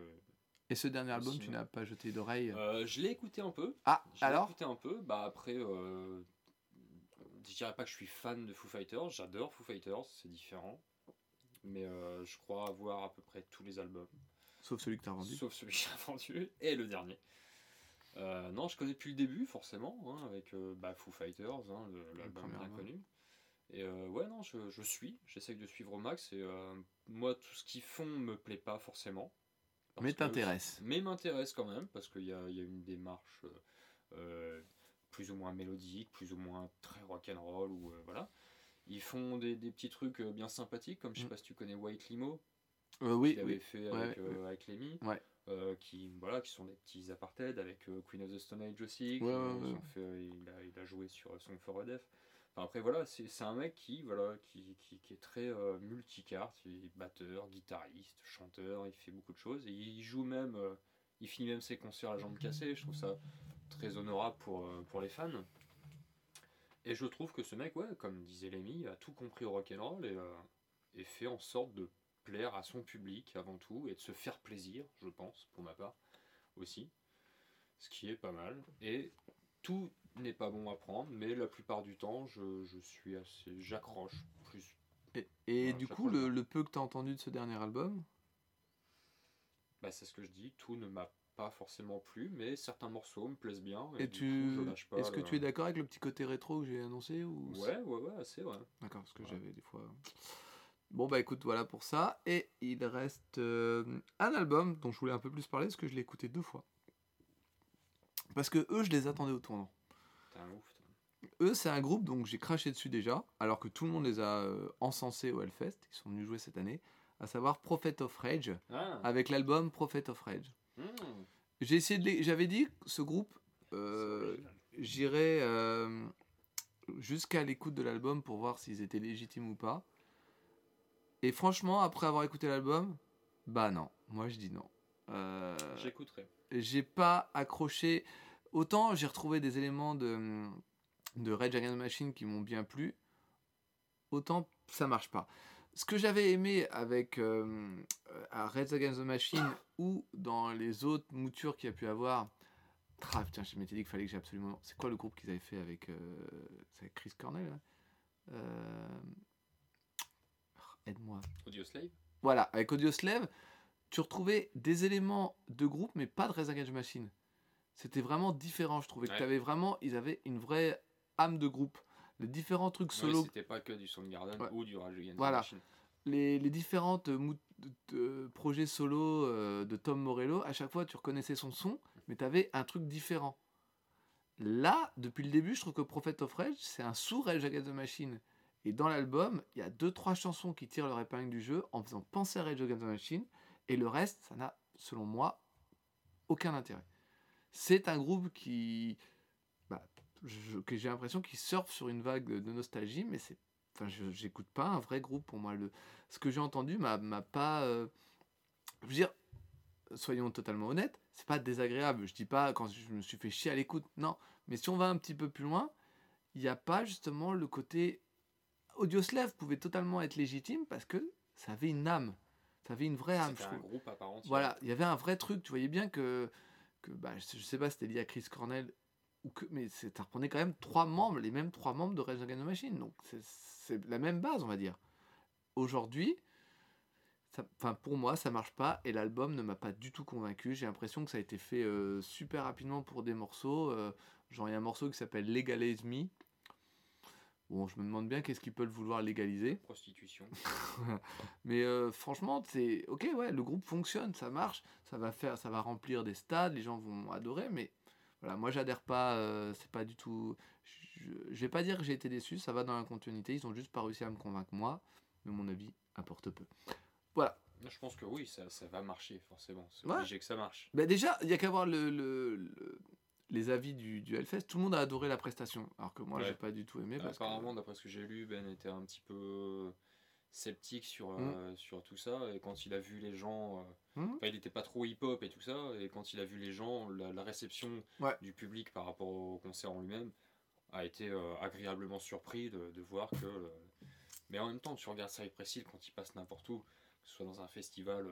Speaker 2: Et ce dernier album, tu n'as pas jeté d'oreille?
Speaker 1: Euh, je l'ai écouté un peu.
Speaker 2: Ah,
Speaker 1: Je
Speaker 2: alors?
Speaker 1: écouté un peu. Bah après, euh, je dirais pas que je suis fan de Foo Fighters. J'adore Foo Fighters, c'est différent. Mais euh, je crois avoir à peu près tous les albums.
Speaker 2: Sauf celui que tu as vendu.
Speaker 1: Sauf celui que j'ai vendu et le dernier. Euh, non, je connais depuis le début, forcément, hein, avec euh, bah, Foo Fighters, hein, l'album bien
Speaker 2: album.
Speaker 1: connu. Et ouais, non, je, je suis, j'essaye de suivre au max. Et moi, tout ce qu'ils font me plaît pas forcément.
Speaker 2: Mais t'intéresse.
Speaker 1: Mais m'intéresse quand même, parce qu'il y y a une démarche plus ou moins mélodique, plus ou moins très rock'n'roll, ou voilà. Ils font des, des petits trucs euh, bien sympathiques, comme je sais
Speaker 2: Mm.
Speaker 1: pas si tu connais White Limo.
Speaker 2: Euh, oui,
Speaker 1: qu'il avait
Speaker 2: oui.
Speaker 1: fait avec,
Speaker 2: ouais.
Speaker 1: euh, avec Lemmy.
Speaker 2: Ouais.
Speaker 1: Euh, qui, voilà, qui sont des petits apartheid avec euh, Queen of the Stone Age aussi.
Speaker 2: Ouais,
Speaker 1: fait, il, a, il a joué sur Song for a Deaf. Enfin, après, voilà, c'est un mec qui, voilà, qui, qui, qui est très multicarte. Il est batteur, guitariste, chanteur, il fait beaucoup de choses. Et il joue même, il finit même ses concerts à la jambe cassée. Je trouve ça très honorable pour, pour les fans. Et je trouve que ce mec, ouais, comme disait Lemmy, a tout compris au rock'n'roll et, euh, et fait en sorte de plaire à son public avant tout et de se faire plaisir, je pense, pour ma part aussi. Ce qui est pas mal. Et tout n'est pas bon à prendre, mais la plupart du temps, je, je suis assez. J'accroche plus.
Speaker 2: Et, du coup, le, peu que tu as entendu de ce dernier album,
Speaker 1: Bah, c'est ce que je dis, tout ne m'a pas forcément plu, mais certains morceaux me plaisent bien. Et,
Speaker 2: tu,
Speaker 1: coup, je lâche pas.
Speaker 2: est-ce que
Speaker 1: le-
Speaker 2: tu es d'accord avec le petit côté rétro que j'ai annoncé ou
Speaker 1: Ouais, ouais, ouais, assez, ouais.
Speaker 2: D'accord, parce que
Speaker 1: Ouais.
Speaker 2: j'avais des fois. Bon bah écoute, voilà pour ça. Et il reste euh, un album dont je voulais un peu plus parler parce que je l'ai écouté deux fois. Parce que eux, je les attendais au tournant.
Speaker 1: T'es un ouf.
Speaker 2: Eux, c'est un groupe donc j'ai craché dessus déjà, alors que tout le monde les a euh, encensés au Hellfest. Ils sont venus jouer cette année, à savoir Prophet of Rage,
Speaker 1: Ah,
Speaker 2: avec l'album Prophet of Rage.
Speaker 1: hmm,
Speaker 2: J'ai essayé de les- J'avais dit ce groupe, euh, j'irais euh, jusqu'à l'écoute de l'album pour voir s'ils étaient légitimes ou pas. Et franchement, après avoir écouté l'album, bah non, moi je dis non. Euh,
Speaker 1: J'écouterai.
Speaker 2: j'ai pas accroché. Autant j'ai retrouvé des éléments de, de Rage Against the Machine qui m'ont bien plu, autant ça marche pas. Ce que j'avais aimé avec euh, à Rage Against the Machine ou dans les autres moutures qu'il y a pu avoir. Ah putain, je m'étais dit qu'il fallait que j'ai absolument. C'est quoi le groupe qu'ils avaient fait avec, euh, avec Chris Cornell là Euh, Aide-moi.
Speaker 1: Audio Slave
Speaker 2: Voilà, avec Audioslave, tu retrouvais des éléments de groupe, mais pas de Rage Against the Machine. C'était vraiment différent, je trouvais que
Speaker 1: Ouais.
Speaker 2: t'avais vraiment, ils avaient une vraie âme de groupe. Les différents trucs
Speaker 1: Ouais,
Speaker 2: solo,
Speaker 1: C'était pas que du Soundgarden
Speaker 2: Ouais.
Speaker 1: ou du Rage Against the
Speaker 2: Voilà.
Speaker 1: Machine.
Speaker 2: les, les de- projets solo euh, de Tom Morello, à chaque fois tu reconnaissais son son, mais t'avais un truc différent. Là, depuis le début, je trouve que Prophet of Rage, c'est un sous Rage Against the Machine. Et dans l'album, il y a deux trois chansons qui tirent leur épingle du jeu en faisant penser à Rage Against the Machine, et le reste, ça n'a, selon moi, aucun intérêt. C'est un groupe qui, bah, j'ai l'impression qu'il surfe sur une vague de nostalgie, mais c'est, enfin, je j'écoute pas un vrai groupe pour moi. Le, ce que j'ai entendu m'a m'a pas, euh, je veux dire, soyons totalement honnêtes, c'est pas désagréable. Je dis pas quand je me suis fait chier à l'écoute, non. Mais si on va un petit peu plus loin, il n'y a pas justement le côté Audioslave pouvait totalement être légitime parce que ça avait une âme, ça avait une vraie âme. Je
Speaker 1: un groupe entière.
Speaker 2: Voilà, il y avait un vrai truc. Tu voyais bien que, que bah, je sais pas, c'était lié à Chris Cornell que, mais ça reprenait quand même trois membres, les mêmes trois membres de Rage Against the Machine. Donc c'est- la même base, on va dire. Aujourd'hui, enfin pour moi, ça marche pas et l'album ne m'a pas du tout convaincu. J'ai l'impression que ça a été fait euh, super rapidement pour des morceaux. euh, genre il y a un morceau qui s'appelle Legalize Me. Bon, je me demande bien qu'est-ce qu'ils peuvent vouloir légaliser.
Speaker 1: Prostitution.
Speaker 2: Mais euh, franchement, c'est ok, ouais, le groupe fonctionne, ça marche, ça va faire, ça va remplir des stades, les gens vont adorer, mais voilà, moi j'adhère pas, euh, c'est pas du tout. Je, je vais pas dire que j'ai été déçu, ça va dans la continuité, ils ont juste pas réussi à me convaincre moi, mais mon avis importe peu. Voilà.
Speaker 1: Je pense que oui, ça, ça va marcher forcément. C'est
Speaker 2: Ouais.
Speaker 1: obligé que ça marche.
Speaker 2: Bah déjà, il y a qu'à voir le, le- le- les avis du, du Hellfest, tout le monde a adoré la prestation, alors que moi
Speaker 1: Ouais.
Speaker 2: j'ai pas du tout aimé. Parce que-
Speaker 1: Apparemment, d'après ce que j'ai lu, Ben était un petit peu sceptique sur,
Speaker 2: Mm.
Speaker 1: euh, sur tout ça. Et quand il a vu les gens. euh,
Speaker 2: Mm.
Speaker 1: Il n'était pas trop hip-hop et tout ça. Et quand il a vu les gens, la, la réception
Speaker 2: Ouais.
Speaker 1: du public par rapport au concert en lui-même a été euh, agréablement surpris de, de voir que. Mais en même temps, tu regardes Cypress Hill quand il passe n'importe où, que ce soit dans un festival.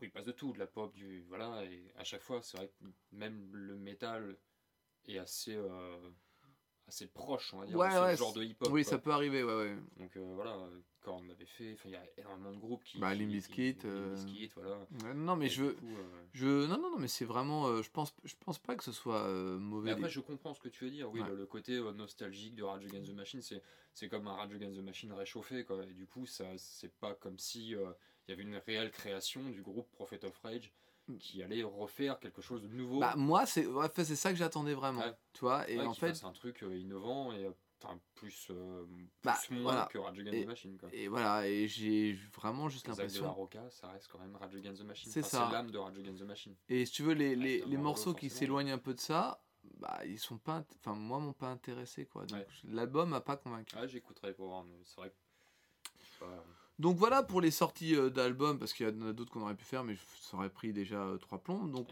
Speaker 1: où il passe de tout, de la pop, du. Voilà, et à chaque fois, c'est vrai que même le métal est assez. euh, assez proche, on va dire,
Speaker 2: Ouais,
Speaker 1: de ce genre de hip-hop.
Speaker 2: Oui,
Speaker 1: quoi.
Speaker 2: ça peut arriver, ouais, ouais.
Speaker 1: Donc euh, voilà, quand on avait fait, enfin, il y a énormément de groupes qui.
Speaker 2: Bah,
Speaker 1: qui-
Speaker 2: Limp euh,
Speaker 1: voilà.
Speaker 2: Ouais, Non, mais
Speaker 1: Et
Speaker 2: je veux.
Speaker 1: coup, euh,
Speaker 2: Je... Non, non, non, mais c'est vraiment. euh, je, pense, je pense pas que ce soit euh, mauvais.
Speaker 1: Mais après, je comprends ce que tu veux dire. Oui,
Speaker 2: Ouais.
Speaker 1: le, le côté euh, nostalgique de Rage Against the Machine, c'est, c'est comme un Rage Against the Machine réchauffé. Quoi. Et du coup, ça, c'est pas comme si euh, il y avait une réelle création du groupe Prophet of Rage qui allait refaire quelque chose de nouveau.
Speaker 2: Bah, moi, c'est ouais, c'est ça que j'attendais vraiment.
Speaker 1: Ouais.
Speaker 2: Tu vois, et
Speaker 1: Ouais,
Speaker 2: en fait,
Speaker 1: fasse un truc euh, innovant et euh, enfin, plus, euh,
Speaker 2: Bah,
Speaker 1: plus moins
Speaker 2: voilà.
Speaker 1: que Rage Against
Speaker 2: Et-
Speaker 1: the Machine. Quoi.
Speaker 2: et voilà, et j'ai vraiment juste
Speaker 1: actes de la
Speaker 2: l'impression.
Speaker 1: Roca, ça reste quand même Rage Against the Machine.
Speaker 2: C'est
Speaker 1: Enfin,
Speaker 2: ça.
Speaker 1: L'âme de Rage Against the Machine.
Speaker 2: Et si tu veux, les, les, les
Speaker 1: morceau,
Speaker 2: morceaux qui s'éloignent un peu de ça, bah, ils sont pas. Enfin, moi, m'ont pas intéressé, quoi. Donc,
Speaker 1: Ouais.
Speaker 2: l'album m'a pas convaincu.
Speaker 1: Ah, j'écouterai pour voir, mais c'est vrai que.
Speaker 2: Donc voilà pour les sorties euh, d'albums, parce qu'il y en a d'autres qu'on aurait pu faire, mais ça aurait pris déjà euh, trois plombs. Donc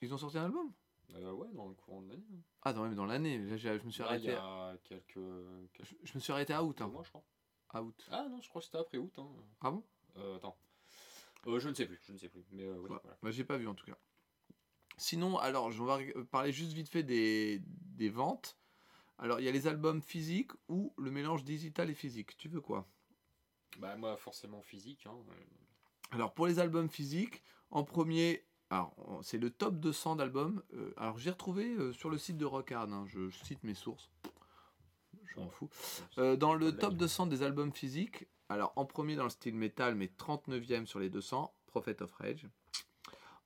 Speaker 2: ils ont sorti un album?
Speaker 1: Euh, ouais, dans le courant de l'année. hein.
Speaker 2: Ah, non, même dans l'année. Là, j'ai- je me suis
Speaker 1: Là, il y a quelques, quelques
Speaker 2: Je, je me suis arrêté à août. hein.
Speaker 1: mois, je crois.
Speaker 2: À août.
Speaker 1: Ah non, je crois que c'était après août. Hein.
Speaker 2: Ah bon?
Speaker 1: Euh, attends. Euh, je ne sais plus, je ne sais plus. Mais euh, oui,
Speaker 2: Ouais.
Speaker 1: voilà.
Speaker 2: Bah, j'ai pas vu en tout cas. Sinon, alors, je vais parler juste vite fait des, des ventes. Alors, il y a les albums physiques ou le mélange digital et physique. Tu veux quoi?
Speaker 1: Bah, moi, forcément physique. Hein.
Speaker 2: Alors, pour les albums physiques, en premier, alors, c'est le top 200 d'albums. Euh, alors, j'ai retrouvé euh, sur le site de Rockhard, hein, je, cite mes sources. Je m'en fous. Euh, dans le top 200 des albums physiques, alors en premier dans le style metal, mais 39e sur les 200, Prophet of Rage.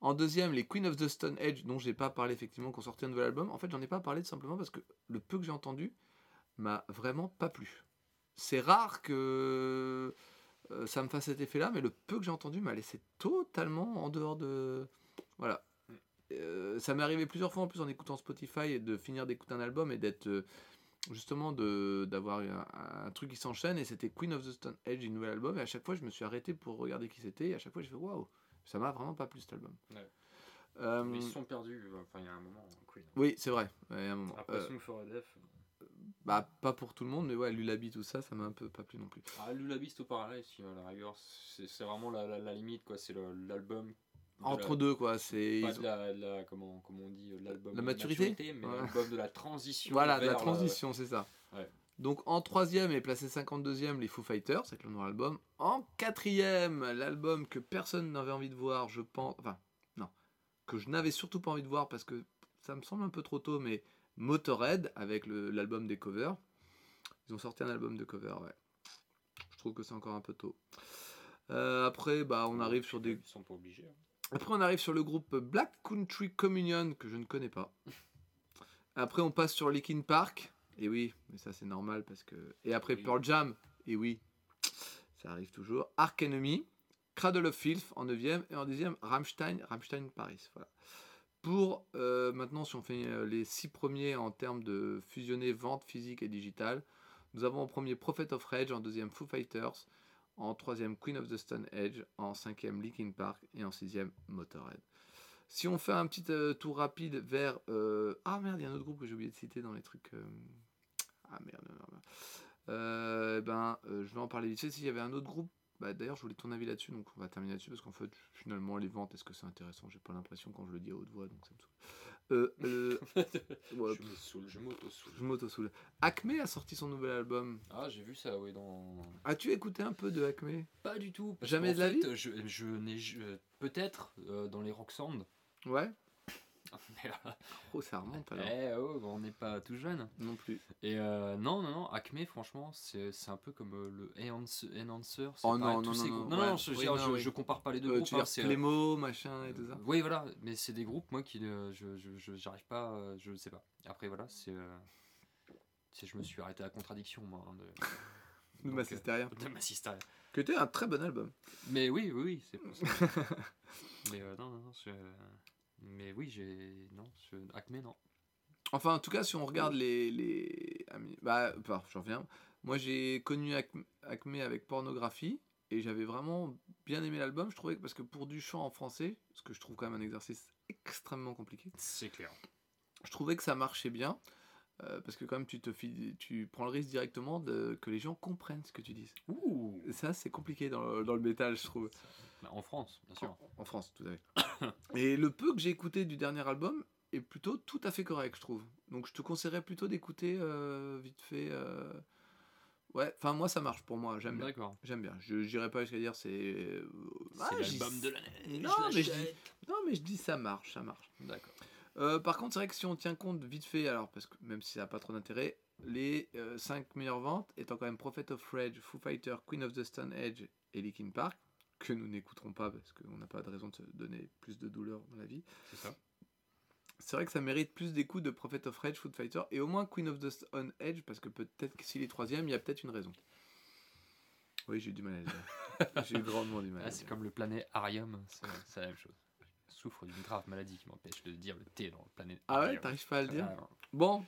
Speaker 2: En deuxième, les Queen of the Stone Age, dont j'ai pas parlé effectivement, qui ont sorti un nouvel album. En fait, j'en ai pas parlé tout simplement parce que le peu que j'ai entendu m'a vraiment pas plu. C'est rare que ça me fasse cet effet-là, mais le peu que j'ai entendu m'a laissé totalement en dehors de. Voilà. Euh, ça m'est arrivé plusieurs fois en plus en écoutant Spotify et de finir d'écouter un album et d'être euh, justement de d'avoir un, un truc qui s'enchaîne et c'était Queen of the Stone Age, un nouvel album et à chaque fois je me suis arrêté pour regarder qui c'était et à chaque fois j'ai fait waouh, ça m'a vraiment pas plu cet album.
Speaker 1: Ouais.
Speaker 2: Euh,
Speaker 1: Ils sont perdus. Enfin, il y a un moment. Queen.
Speaker 2: oui, c'est vrai. Ouais, à un moment.
Speaker 1: Après, Song for a Death.
Speaker 2: bah pas pour tout le monde, mais ouais, Lulabi tout ça, ça m'a un peu pas plu non plus.
Speaker 1: Ah, Lullaby au Paradise, si, à la rigueur, c'est c'est vraiment la, la, la limite, quoi. C'est l'album.
Speaker 2: Entre
Speaker 1: la-
Speaker 2: deux quoi, c'est
Speaker 1: Pas
Speaker 2: ils
Speaker 1: de la, la- comment, comment on dit, l'album
Speaker 2: La maturité
Speaker 1: mais
Speaker 2: Ouais.
Speaker 1: l'album de la transition.
Speaker 2: Voilà, de la
Speaker 1: le-
Speaker 2: transition, c'est ça.
Speaker 1: Ouais.
Speaker 2: Donc en troisième et placé 52e, les Foo Fighters, avec le nouveau album. En quatrième, l'album que personne n'avait envie de voir, je pense. Enfin, non. Que je n'avais surtout pas envie de voir parce que ça me semble un peu trop tôt, mais Motorhead, avec l'album des covers. Ils ont sorti un album de covers, ouais. Je trouve que c'est encore un peu tôt. Euh, après, bah, on arrive sur des.
Speaker 1: Ils sont pas obligés. hein.
Speaker 2: Après, on arrive sur le groupe Black Country Communion, que je ne connais pas. Après, on passe sur Linkin Park. Et oui, mais ça, c'est normal parce que. Et après,
Speaker 1: Oui.
Speaker 2: Pearl Jam. Et oui, ça arrive toujours. Ark Enemy, Cradle of Filth en 9 Et en 10 Rammstein, Rammstein Paris. Voilà. Pour euh, maintenant, si on fait euh, les six premiers en termes de fusionner vente physique et digitale, nous avons en premier Prophet of Rage, en deuxième Foo Fighters, en troisième Queen of the Stone Age, en cinquième Linkin Park et en sixième Motorhead. Si on fait un petit euh, tour rapide vers... euh, Ah merde, il y a un autre groupe que j'ai oublié de citer dans les trucs... euh, Ah merde, merde, merde. Euh, ben, je vais en parler vite fait. S'il y avait un autre groupe, bah, d'ailleurs je voulais ton avis là-dessus, donc on va terminer là-dessus, parce qu'en fait, finalement, les ventes, est-ce que c'est intéressant? J'ai pas l'impression quand je le dis à haute voix, donc ça me. Euh, euh, ouais,
Speaker 1: je me saoule, je m'auto-saoule.
Speaker 2: je m'auto-saoule. Acme a sorti son nouvel album.
Speaker 1: Ah, j'ai vu ça, oui, dans.
Speaker 2: As-tu écouté un peu de Acme?
Speaker 1: Pas du tout.
Speaker 2: Jamais de la
Speaker 1: fait, Je, je n'ai. je- Peut-être euh, dans les rock sound.
Speaker 2: Ouais
Speaker 1: Mais, euh,
Speaker 2: Oh, ça remonte alors.
Speaker 1: eh, oh, on n'est pas tout jeune.
Speaker 2: Non plus.
Speaker 1: Et euh, non, non, non, Acme, franchement, c'est un peu comme euh, le Enhancer.
Speaker 2: Oh non,
Speaker 1: tous
Speaker 2: non,
Speaker 1: ces
Speaker 2: non, non,
Speaker 1: non,
Speaker 2: ouais.
Speaker 1: non, je,
Speaker 2: Oui,
Speaker 1: je-
Speaker 2: non,
Speaker 1: je-
Speaker 2: oui.
Speaker 1: je compare pas les deux
Speaker 2: Euh,
Speaker 1: groupes.
Speaker 2: tu
Speaker 1: hein, c'est,
Speaker 2: Clémo, machin et tout ça
Speaker 1: Oui, voilà, mais c'est des groupes, moi, qui. je, j'arrive pas. euh, je sais pas. Après, voilà, c'est. je me suis arrêté à la contradiction, moi. hein, de, donc,
Speaker 2: m'assisteria.
Speaker 1: euh, de m'assister.
Speaker 2: Que était un très bon album.
Speaker 1: Mais oui, oui, oui, c'est pour ça. mais euh, non, non, non, Mais oui, j'ai. Non, je... Acme, non.
Speaker 2: Enfin, en tout cas, si on regarde les. les... Bah, enfin, j'en reviens. Moi, j'ai connu Acme, Acme avec pornographie et j'avais vraiment bien aimé l'album. Je trouvais que, parce que pour du chant en français, ce que je trouve quand même un exercice extrêmement compliqué,
Speaker 1: C'est clair.
Speaker 2: je trouvais que ça marchait bien. Euh, parce que quand même tu te fies- tu prends le risque directement de que les gens comprennent ce que tu dis.
Speaker 1: Ouh
Speaker 2: ça c'est compliqué dans le, dans le métal je trouve.
Speaker 1: Bah, En France, bien sûr.
Speaker 2: En, en France, tout à fait. Et le peu que j'ai écouté du dernier album est plutôt tout à fait correct, je trouve. Donc je te conseillerais plutôt d'écouter euh, vite fait. euh, Ouais, enfin moi ça marche pour moi, j'aime bien.
Speaker 1: D'accord.
Speaker 2: J'aime bien. Je n'irai pas jusqu'à dire c'est. euh,
Speaker 1: C'est
Speaker 2: ah,
Speaker 1: l'album de l'année.
Speaker 2: Non,
Speaker 1: je
Speaker 2: mais je dis-
Speaker 1: l'achète.
Speaker 2: Non mais je dis ça marche, ça marche.
Speaker 1: D'accord.
Speaker 2: Euh, par contre, c'est vrai que si on tient compte vite fait, alors parce que même si ça n'a pas trop d'intérêt, les 5 meilleures ventes étant quand même Prophet of Rage, Foo Fighter, Queen of the Stone Age et Linkin Park, que nous n'écouterons pas parce qu'on n'a pas de raison de se donner plus de douleur dans la vie.
Speaker 1: C'est ça.
Speaker 2: C'est vrai que ça mérite plus d'écoute de Prophet of Rage, Food Fighter et au moins Queen of the Stone Edge parce que peut-être que s'il est troisième, il y a peut-être une raison. Oui, j'ai eu du mal à le dire. j'ai eu grandement du mal. à
Speaker 1: Ah, c'est comme le planet Arium, c'est la même chose. Souffre d'une grave maladie qui m'empêche de dire le T dans le planet
Speaker 2: Ah ouais, t'arrives pas à le dire
Speaker 1: Ah.
Speaker 2: Bon.